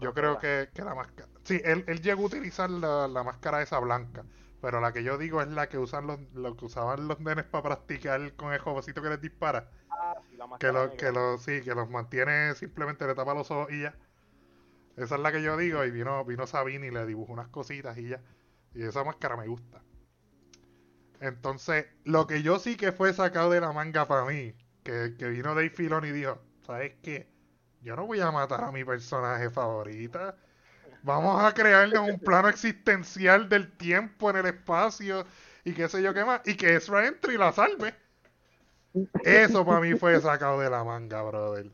Yo creo que, que, la máscara. Sí, él, él llegó a utilizar la, la, máscara esa blanca. Pero la que yo digo es la que usan los, lo que usaban los nenes para practicar con el jovecito que les dispara. Ah, sí, la que, lo, que, lo, sí, que los mantiene simplemente le tapa los ojos y ya. Esa es la que yo digo. Y vino, vino Sabine y le dibujó unas cositas y ya. Y esa máscara me gusta. Entonces, lo que yo sí que fue sacado de la manga para mí que, vino Dave Filoni y dijo, ¿sabes qué? Yo no voy a matar a mi personaje favorita. Vamos a crearle un plano existencial del tiempo en el espacio y qué sé yo qué más. Y que Ezra entre y la salve. Eso para mí fue sacado de la manga, brother.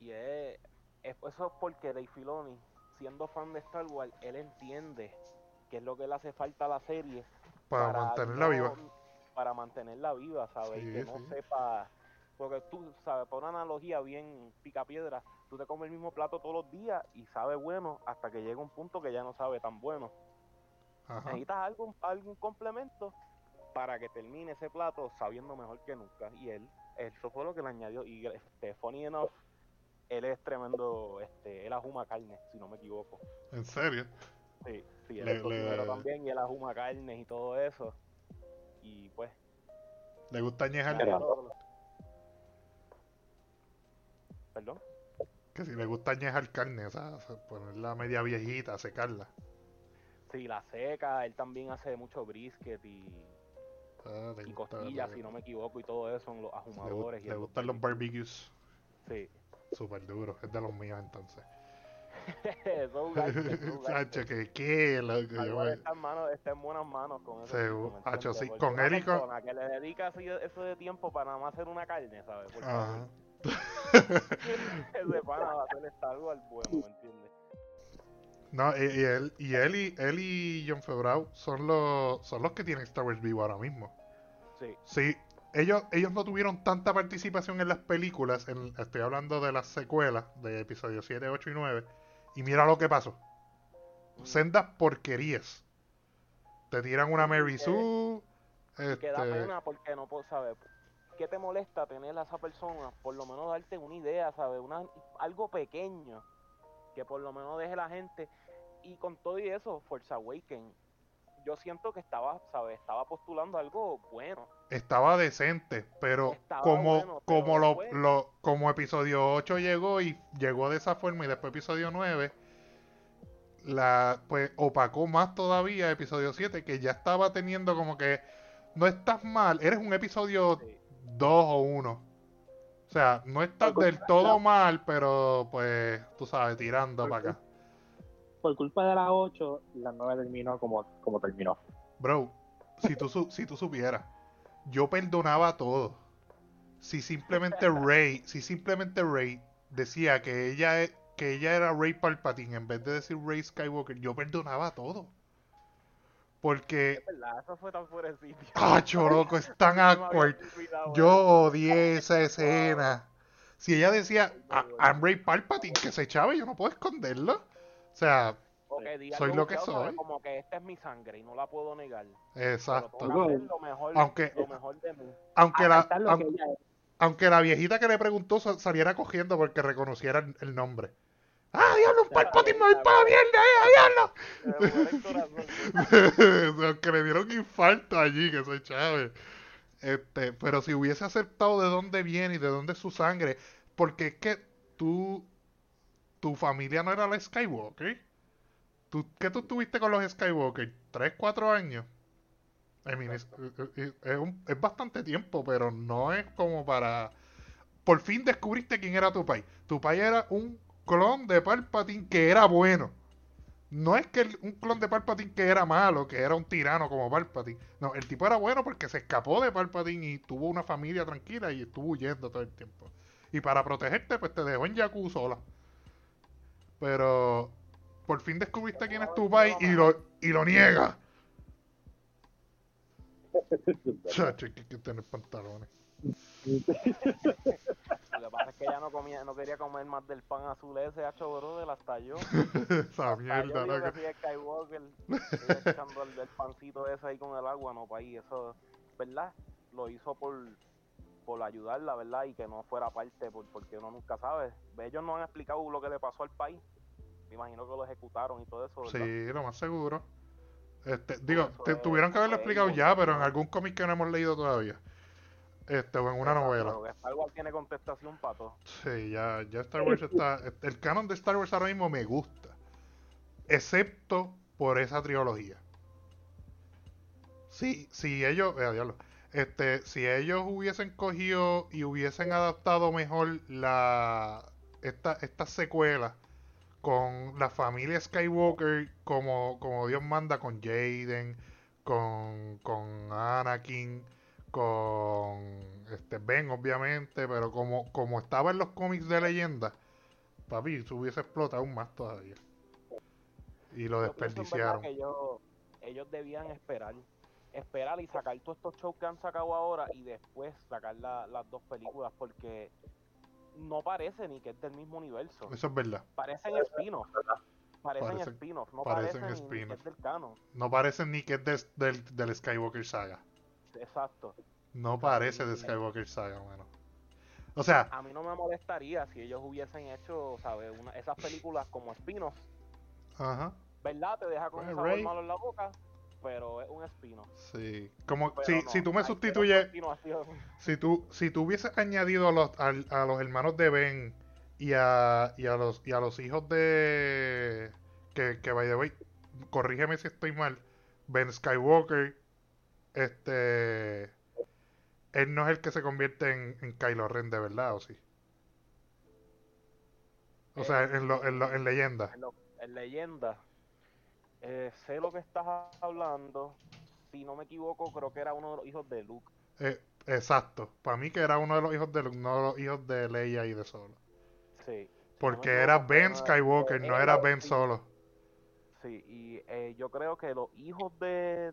Y es, eso porque Dave Filoni, siendo fan de Star Wars, él entiende que es lo que le hace falta a la serie. Para, mantenerla viva para mantenerla viva, ¿sabes? y que no sepa, porque tú, ¿sabes? Por una analogía bien pica piedra, tú te comes el mismo plato todos los días y sabe bueno hasta que llega un punto que ya no sabe tan bueno. Necesitas algún, algún complemento para que termine ese plato sabiendo mejor que nunca. Y él, eso fue lo que le añadió. Y este, funny enough, él es tremendo, este, él ajuma carne, si no me equivoco. ¿En serio? Sí, sí, él es también y él ajuma carnes y todo eso y pues... ¿Le gusta añejar? ¿Perdón? Que si le gusta añejar carne, o sea, ponerla media viejita, secarla. Sí, la seca, él también hace mucho brisket y, ah, y costillas, si no me equivoco, y todo eso, son los ahumadores. Le, y le gustan los barbecues. Sí. Súper duro, es de los míos entonces. Son Chacho, que qué, loco. Yo está, en manos, está en buenas manos con eso. Seguro. Hacho, sí. Con él y con. que le dedica eso de tiempo para nada más hacer una carne, ¿sabes? Porque Ajá. Ese pana va a hacer Star Wars bueno, ¿me entiendes? No, y, y, él, y él y él y John Febreau son los son los que tienen Star Wars vivo ahora mismo. Sí. Sí, ellos, ellos no tuvieron tanta participación en las películas, en, estoy hablando de las secuelas de episodios 7, 8 y 9, y mira lo que pasó. Sendas porquerías. Te tiran una Mary Sue. Este... Que da pena porque no puedo saber. ¿Qué te molesta tener a esa persona? Por lo menos darte una idea, ¿sabes? Una, algo pequeño que por lo menos deje la gente. Y con todo y eso, Force Awakens, yo siento que estaba, ¿sabes? Estaba postulando algo bueno. Estaba decente, pero como, como lo, lo, como episodio 8 llegó y llegó de esa forma y después episodio 9, la, pues opacó más todavía episodio 7, que ya estaba teniendo como que no estás mal, eres un episodio 2 o 1. O sea, no estás del todo mal, pero pues, tú sabes, tirando para acá por culpa de la 8, la 9 terminó como, como terminó. Bro, si tú, si tú supieras, yo perdonaba todo. Si simplemente Rey, si simplemente Rey decía que ella, e, que ella era Rey Palpatine en vez de decir Rey Skywalker, yo perdonaba todo. Porque. Verdad, eso fue tan Ah, choroco, es tan awkward. Yo odié esa escena. Si ella decía, I'm Rey Palpatine, que se echaba, yo no puedo esconderlo. O sea, soy lo que soy. Como que esta es mi sangre y no la puedo negar. Exacto. Lo mejor, aunque. Aunque la, aunque, la viejita que le preguntó saliera cogiendo porque reconociera el, nombre. ¡Ah, diablo! ¡Un palpatín me voy para la mierda! ¡Eh, diablo! aunque le dieron infarto allí, que soy Chávez. Este, pero si hubiese aceptado de dónde viene y de dónde es su sangre, porque es que tú, tu familia no era la Skywalker. ¿Tú, ¿Qué tú tuviste con los Skywalker? ¿Tres, cuatro años? es, es, bastante tiempo, pero no es como para... Por fin descubriste quién era tu país. Tu país era un clon de Palpatine que era bueno. No es que un clon de Palpatine que era malo, que era un tirano como Palpatine. No, el tipo era bueno porque se escapó de Palpatine y tuvo una familia tranquila y estuvo huyendo todo el tiempo. Y para protegerte, pues te dejó en Jakku sola. Pero por fin descubriste quién es tu país y lo, y lo niega. Chacho, hay que tener pantalones. Lo que pasa es que ella no comía, no quería comer más del pan azul ese, hacho brother, hasta yo. Esa mierda, ¿no? Que Skywalker, echando el, el, pancito ese ahí con el agua, no, país, eso, ¿verdad? Lo hizo por, por ayudarla, ¿verdad? Y que no fuera parte, por, porque uno nunca sabe. Ellos no han explicado lo que le pasó al país. Me imagino que lo ejecutaron y todo eso. ¿verdad? Sí, lo más seguro. Este, digo, te, tuvieron que haberlo explicado ya, pero en algún cómic que no hemos leído todavía. Este, o en una novela. Star Wars tiene contestación para todo. Sí, ya, ya Star Wars está. El canon de Star Wars ahora mismo me gusta. Excepto por esa trilogía. Sí, si ellos. Eh, este, si ellos hubiesen cogido y hubiesen adaptado mejor la. Esta, esta secuela con la familia Skywalker como, como Dios manda, con Jaden, con, con Anakin, con este Ben, obviamente, pero como, como estaba en los cómics de leyenda, papi, se hubiese explotado aún más todavía. Y lo desperdiciaron. ellos, ellos debían esperar esperar y sacar todos estos shows que han sacado ahora y después sacar las dos películas porque no parece ni que es del mismo universo. Eso es verdad. Parecen spin-off. Parecen, spin-off, no parecen, ni que es del canon. No parecen ni que es del, del Skywalker Saga. Exacto. No parece de Skywalker Saga, bueno. O sea... A mí no me molestaría si ellos hubiesen hecho, ¿sabes? Una, esas películas como spin-off. Ajá. ¿Verdad? Te deja con un sabor malo en la boca pero es un espino. Sí, como si, si tú me sustituyes, si tú, si tú hubieses añadido a los, a, los hermanos de Ben y a, y a los y a los hijos de que, que by the way, corrígeme si estoy mal, Ben Skywalker, este él no es el que se convierte en, en Kylo Ren de verdad, ¿o sí? O sea, en, lo, en, lo, en leyenda. en leyenda eh, sé lo que estás hablando. Si no me equivoco, creo que era uno de los hijos de Luke. Eh, exacto. Para mí que era uno de los hijos de Luke, no los hijos de Leia y de Solo. Sí. Porque era Ben Skywalker, no era Ben Solo. Sí, y eh, yo creo que los hijos de,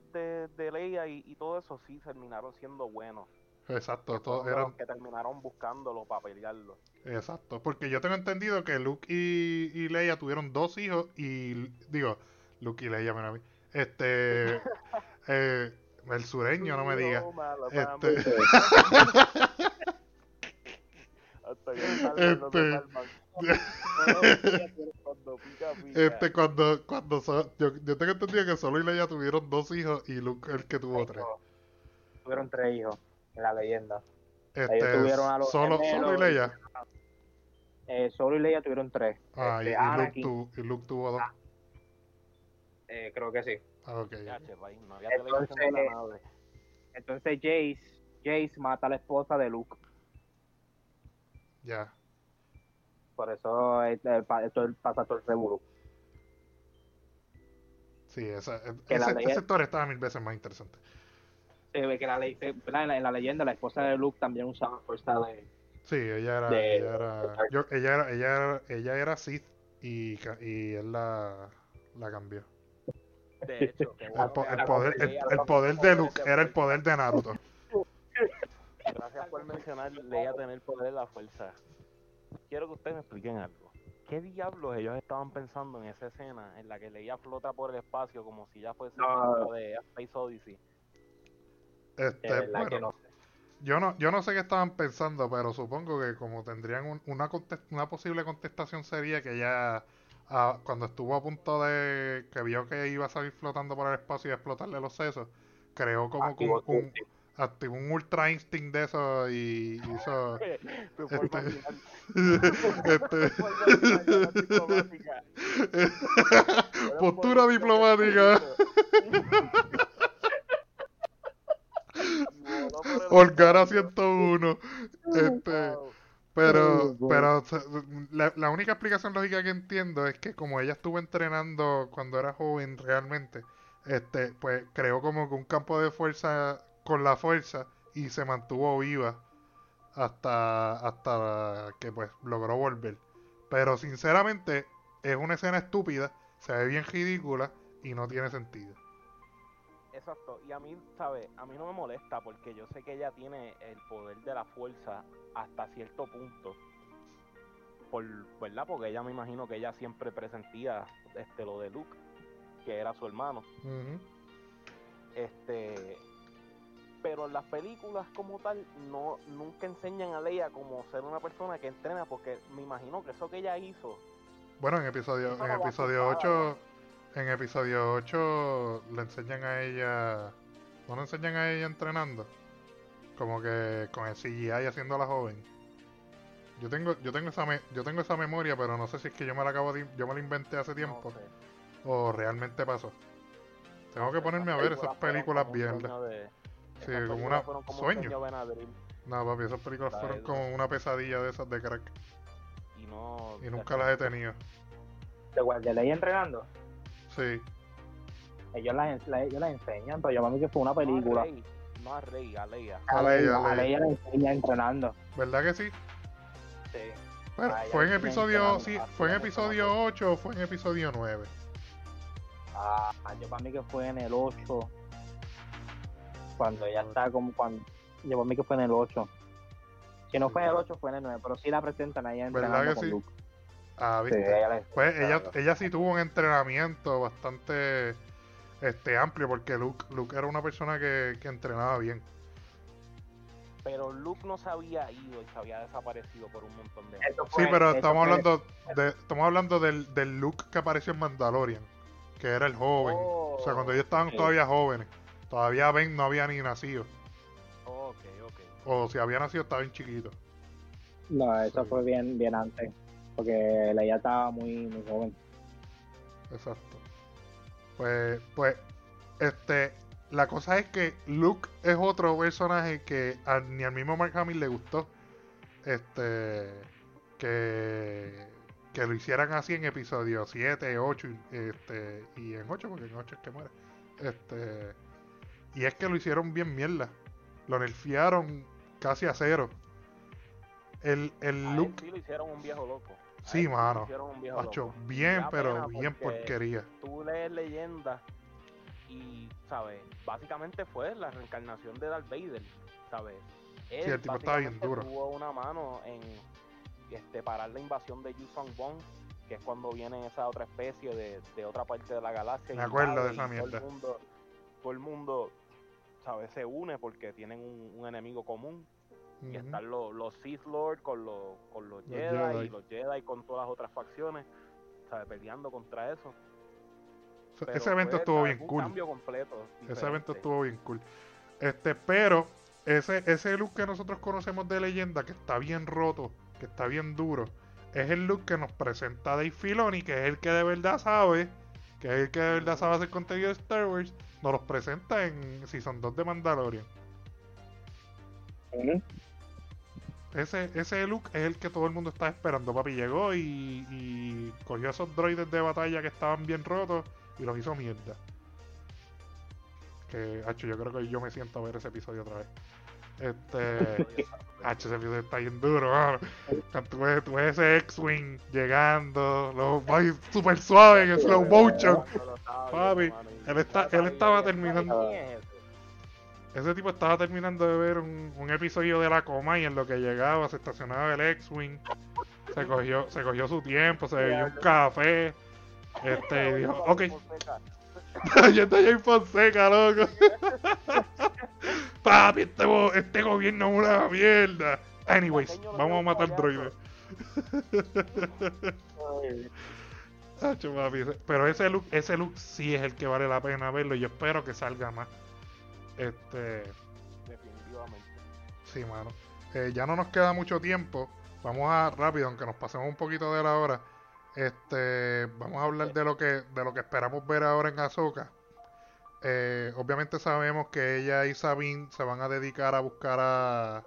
de, Leia y, todo eso sí terminaron siendo buenos. Exacto, todos eran... que terminaron buscándolo para pelearlo. Exacto, porque yo tengo entendido que Luke y, y Leia tuvieron dos hijos y, digo, Lucky le llaman a mí. Este. eh, el sureño, no me diga. Este. este. Este cuando cuando yo, yo tengo entendido que solo y Leia tuvieron dos hijos y Luke el que tuvo tres. Tuvieron tres hijos en la leyenda. Este, tuvieron a los solo, solo y Leia. eh, solo y Leia tuvieron tres. Ah y, este, y, Luke, y Luke tuvo dos. Ah, eh, creo que sí. Ah, entonces, entonces Jace, Jace mata a la esposa de Luke. Ya. Por eso esto pasa todo el revuelo. Sí, esa, ese, sector estaba mil veces más interesante. que la ley, en, la, leyenda la esposa de Luke también usaba fuerza de... Sí, ella era, ella era, yo, ella era, ella era, ella era Sith y, y él la, la cambió. De hecho, el, poder, el, poder de Luke era el poder de Naruto. Gracias por mencionar Leia tener poder de la fuerza. Quiero que ustedes me expliquen algo. ¿Qué diablos ellos estaban pensando en esa escena en la que Leia flota por el espacio como si ya fuese no. de Space Odyssey? Este, bueno, yo no, yo no sé qué estaban pensando, pero supongo que como tendrían una, una posible contestación sería que ya cuando estuvo a punto de que vio que iba a salir flotando por el espacio y explotarle los sesos, creó como un, activó un Ultra Instinct de eso y hizo. este, postura diplomática. Olgara 101. Este. Pero, pero la, la, única explicación lógica que entiendo es que como ella estuvo entrenando cuando era joven realmente, este, pues creó como que un campo de fuerza con la fuerza y se mantuvo viva hasta, hasta que pues logró volver. Pero sinceramente es una escena estúpida, se ve bien ridícula y no tiene sentido. Exacto, y a mí, ¿sabes? A mí no me molesta porque yo sé que ella tiene el poder de la fuerza hasta cierto punto. Por, ¿verdad? Porque ella me imagino que ella siempre presentía este lo de Luke, que era su hermano. Este, pero las películas como tal no nunca enseñan a Leia como ser una persona que entrena porque me imagino que eso que ella hizo bueno en episodio en episodio 8 en episodio 8 le enseñan a ella no le enseñan a ella entrenando como que con el CGI haciendo a la joven. Yo tengo yo tengo esa yo tengo esa memoria pero no sé si es que yo me la acabo de, yo me la inventé hace tiempo o realmente pasó. Tengo que ponerme a ver esas películas bien Sí, como una sueño. no, papi, esas películas fueron como una pesadilla de esas de crack. Y no. Y nunca las he tenido. ¿De Guardia Ley entrenando? Sí. Ellos las, ellos las enseñan, pero yo mí que fue una película. No a Rey, a Leia. A Leia, a Leia la enseña entrenando. ¿Verdad que sí? Sí. Bueno, ¿fue en episodio sí, fue en episodio 8 o fue en episodio 9? Ah, yo para mí que fue en el 8 cuando ella está como cuando llevó a mí que fue en el 8 si no fue en el 8 fue en el 9 pero sí la presentan ahí en ¿Verdad que sí? Luke. ah viste ella pues ella, ella sí tuvo un entrenamiento bastante este amplio porque Luke, Luke era una persona que, que entrenaba bien pero Luke no se había ido y se había desaparecido por un montón de años. Sí, pero estamos hablando de estamos hablando del, del Luke que apareció en Mandalorian, que era el joven. o sea, cuando ellos estaban todavía jóvenes. Todavía Ben no había ni nacido. ok, ok. O si había nacido estaba bien chiquito. No, eso fue bien, bien antes. Porque la estaba muy, muy joven. Exacto. Pues, pues, este, la cosa es que Luke es otro personaje que ni al mismo Mark Hamill le gustó. Este, que, que lo hicieran así en episodios 7, 8, este, y en 8, porque en 8 es que muere. Este, y es que lo hicieron bien mierda. Lo nerfearon casi a cero. El, el look. Sí, lo hicieron un viejo loco. Sí, mano. bien, pero bien porquería. Tú lees leyenda y, ¿sabes? Básicamente fue la reencarnación de Darth Vader, ¿sabes? Él, sí, el tipo estaba bien duro. Tuvo una mano en este, parar la invasión de Yusong Bong, que es cuando viene esa otra especie de, de otra parte de la galaxia. Me acuerdo de esa mierda. Todo el mundo, todo el mundo ¿sabes? Se une porque tienen un, enemigo común. Y están los, los Sith Lord con los, con los, Jedi, y los Jedi con todas las otras facciones, ¿sabes? Peleando contra eso. ese evento estuvo bien cool. ese evento estuvo bien cool. Este, pero ese, ese look que nosotros conocemos de leyenda, que está bien roto, que está bien duro, es el look que nos presenta Dave Filoni, que es el que de verdad sabe, que es el que de verdad sabe hacer contenido de Star Wars nos los presenta en Season 2 de Mandalorian. Ese, ese look es el que todo el mundo está esperando. Papi llegó y, y cogió a esos droides de batalla que estaban bien rotos y los hizo mierda. Que, hacho, yo creo que yo me siento a ver ese episodio otra vez. Este. H, ese episodio está bien duro, ves, tú ves ese X-Wing llegando, lo va súper suave en slow motion. Papi, él, está, él estaba terminando. Ese tipo estaba terminando de ver un, un, episodio de la coma y en lo que llegaba se estacionaba el X-Wing. Se cogió, se cogió su tiempo, se bebió un café. Este, y dijo, ok. Yo estoy en Fonseca, loco. Papi, este, este, gobierno es una mierda. Anyways, vamos a matar droides. Pero ese look, ese look sí es el que vale la pena verlo y yo espero que salga más. Este. Sí, mano. Eh, ya no nos queda mucho tiempo. Vamos a rápido, aunque nos pasemos un poquito de la hora. Este, vamos a hablar de lo que de lo que esperamos ver ahora en Ahsoka. Eh, obviamente sabemos que ella y Sabine se van a dedicar a buscar a,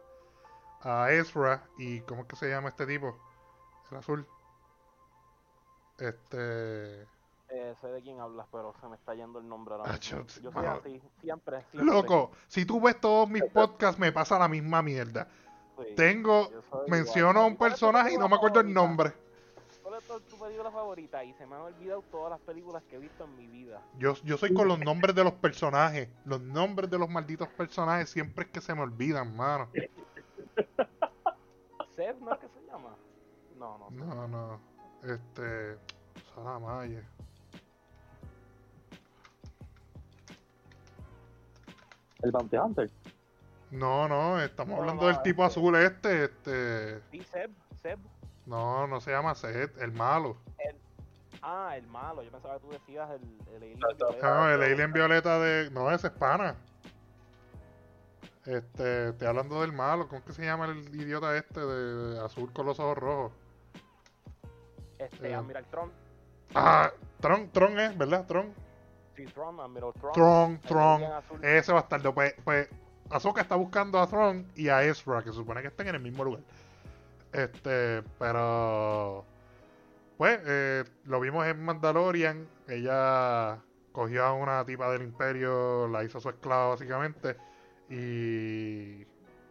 a Ezra y ¿cómo es que se llama este tipo? El azul. Este, Eh, sé de quién hablas, pero se me está yendo el nombre ahora Ah, mismo. Yo soy así, siempre, siempre. loco, si tú ves todos mis podcasts me pasa la misma mierda. Sí, Tengo menciono igual. a un ¿Cuál es tu personaje y no me acuerdo el nombre. ¿Cuál es tu, película favorita? Y se me han olvidado todas las películas que he visto en mi vida. Yo, yo soy con los nombres de los personajes. Los nombres de los malditos personajes siempre es que se me olvidan, mano. ¿Seth no es que se llama? No, no. No, no. Este. Salamaya. El Bounty Hunter. No, no, estamos No, hablando no, del tipo este- azul este, este. Sí, Seb, Seb. No, no se llama Seth, el malo. Ah, el malo. Yo pensaba que tú decías el, el alien No, no. violeta. No, el alien violeta de. No, ese es pana. Este, estoy hablando del malo. ¿Cómo es que se llama el idiota este de, de azul con los ojos rojos? Este, Eh. Admiral Tron. Ah, Tron, Tron es, ¿verdad? Tron. Sí, Tron, Admiral Tron. Tron, Tron. Ese bastardo. Pues, pues Ahsoka está buscando a Tron y a Ezra, que se supone que estén en el mismo lugar. Este, pero. Pues, eh, lo vimos en Mandalorian. Ella cogió a una tipa del Imperio, la hizo su esclava básicamente. Y.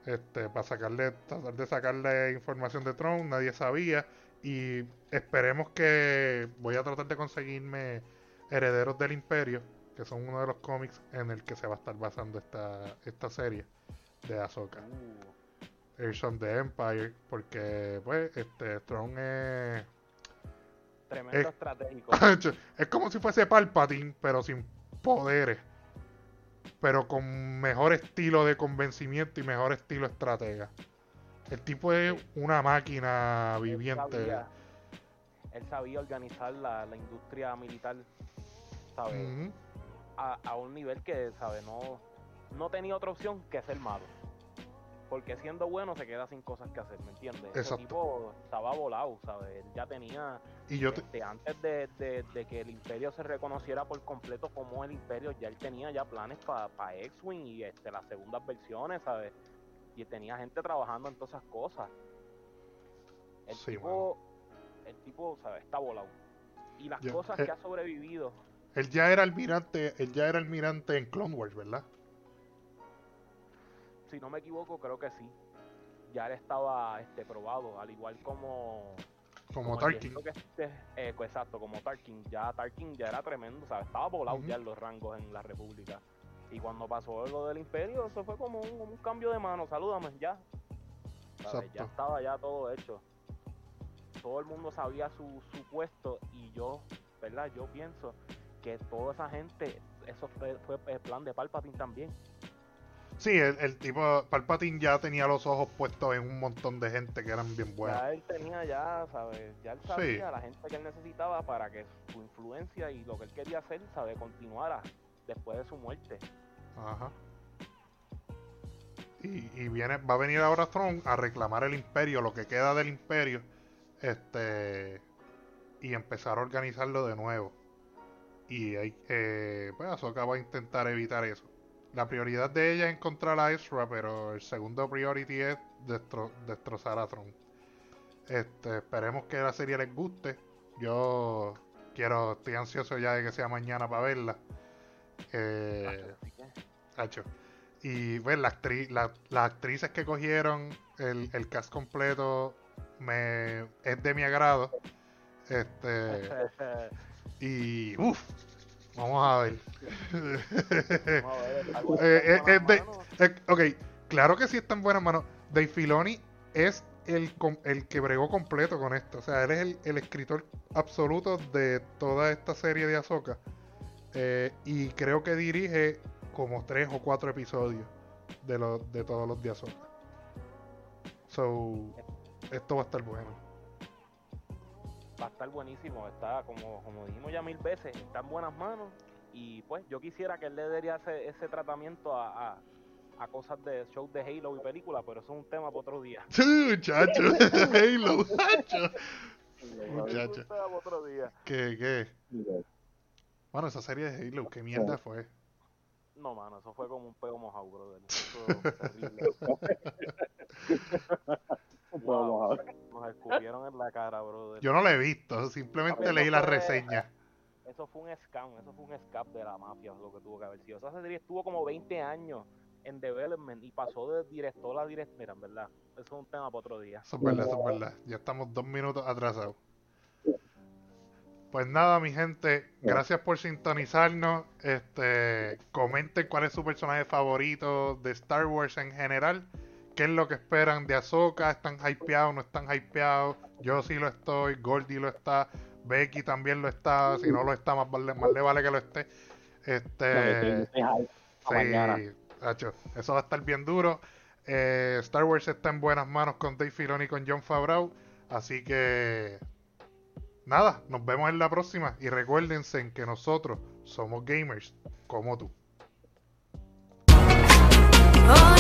Este, para sacarle, tratar de sacarle información de Tron, nadie sabía. Y esperemos que. Voy a tratar de conseguirme Herederos del Imperio, que son uno de los cómics en el que se va a estar basando esta, esta serie de Ahsoka. Uh, Age of the Empire, porque pues este Tron es tremendo Eh. estratégico. es como si fuese Palpatine, pero sin poderes, pero con mejor estilo de convencimiento y mejor estilo estratega. El tipo es una máquina Él viviente. sabía, él sabía organizar la, la industria militar, ¿sabes? A, a un nivel que, ¿sabes? No, no tenía otra opción que ser malo. Porque siendo bueno se queda sin cosas que hacer, ¿me entiendes? Ese Exacto. tipo estaba volado, ¿sabes? Él ya tenía, Y yo te- este, antes de, de- de que el imperio se reconociera por completo como el imperio, ya él tenía ya planes para X-Wing y este, las segundas versiones, ¿sabes? Y tenía gente trabajando en todas esas cosas. El Sí, tipo, el tipo, ¿sabes? Está volado. Y las Ya, cosas eh, que ha sobrevivido, él ya era almirante, él ya era almirante en Clone Wars, ¿verdad? Si no me equivoco, creo que sí. Ya él estaba este, probado, al igual como. Como Tarkin. que este- eh, pues, exacto, como Tarkin. Ya Tarkin ya era tremendo, ¿sabes? Estaba volado ya en los rangos en la República. Y cuando pasó lo del Imperio, eso fue como un, un cambio de mano. Salúdame, ya. ¿Sabes? Ya estaba ya todo hecho. Todo el mundo sabía su, su puesto y yo, ¿verdad? Yo pienso que toda esa gente, eso fue, fue el plan de Palpatine también. Sí, el, el tipo Palpatine ya tenía los ojos puestos en un montón de gente que eran bien buenas. Ya él tenía ya, ¿sabes? Ya él sabía la gente que él necesitaba para que su influencia y lo que él quería hacer, ¿sabes? Continuara después de su muerte. Ajá. Y, y viene, va a venir ahora Tron a reclamar el imperio, lo que queda del imperio, este, y empezar a organizarlo de nuevo. Y hay, eh, pues Ahsoka va a intentar evitar eso. La prioridad de ella es encontrar a Ezra, pero el segundo priority es destro- destrozar a Tron. Este, esperemos que la serie les guste. Yo quiero, estoy ansioso ya de que sea mañana para verla. Eh, Hacho. Y pues la actri- la- las actrices que cogieron, el, el cast completo, me es de mi agrado. Este. Y. uff. Vamos a ver. vamos a ver, Eh, eh, de-. Eh, ok, claro que sí está en buenas manos. Dave Filoni es el, el que bregó completo con esto. O sea, él es el, el escritor absoluto de toda esta serie de Ahsoka. Eh, y creo que dirige como tres o cuatro episodios de, los de todos los de Ahsoka. So, esto va a estar bueno. Va a estar buenísimo, está como, como dijimos ya mil veces, está en buenas manos y pues yo quisiera que él le diera ese, ese tratamiento a, a, a cosas de shows de Halo y películas, pero eso es un tema para otro día. Sí, muchacho, Halo, muchacho. Es Muchacho. un tema para otro día. ¿Qué, qué? Bueno, esa serie de Halo, ¿qué mierda fue? No, mano, eso fue como un pego mojado, brother. Eso es terrible. Wow, nos escupieron en la cara, brother. Yo no la he visto, simplemente leí la reseña. Eso fue un scam, eso fue un escape de la mafia, lo que tuvo que haber sido. Esa serie estuvo como 20 años en development y pasó de director a director. Mira, en verdad, eso es un tema para otro día. Eso es verdad, eso es verdad. Ya estamos dos minutos atrasados. Pues nada, mi gente, gracias por sintonizarnos. Este, comenten cuál es su personaje favorito de Star Wars en general qué es lo que esperan de Azoka, están hypeados, no están hypeados, yo sí lo estoy, Goldie lo está, Becky también lo está, si no lo está, más, vale, más le vale que lo esté. Este, sí, hacho, eso va a estar bien duro. Eh, Star Wars está en buenas manos con Dave Filoni y con John Favreau, así que nada, nos vemos en la próxima y recuérdense en que nosotros somos gamers como tú. Oh.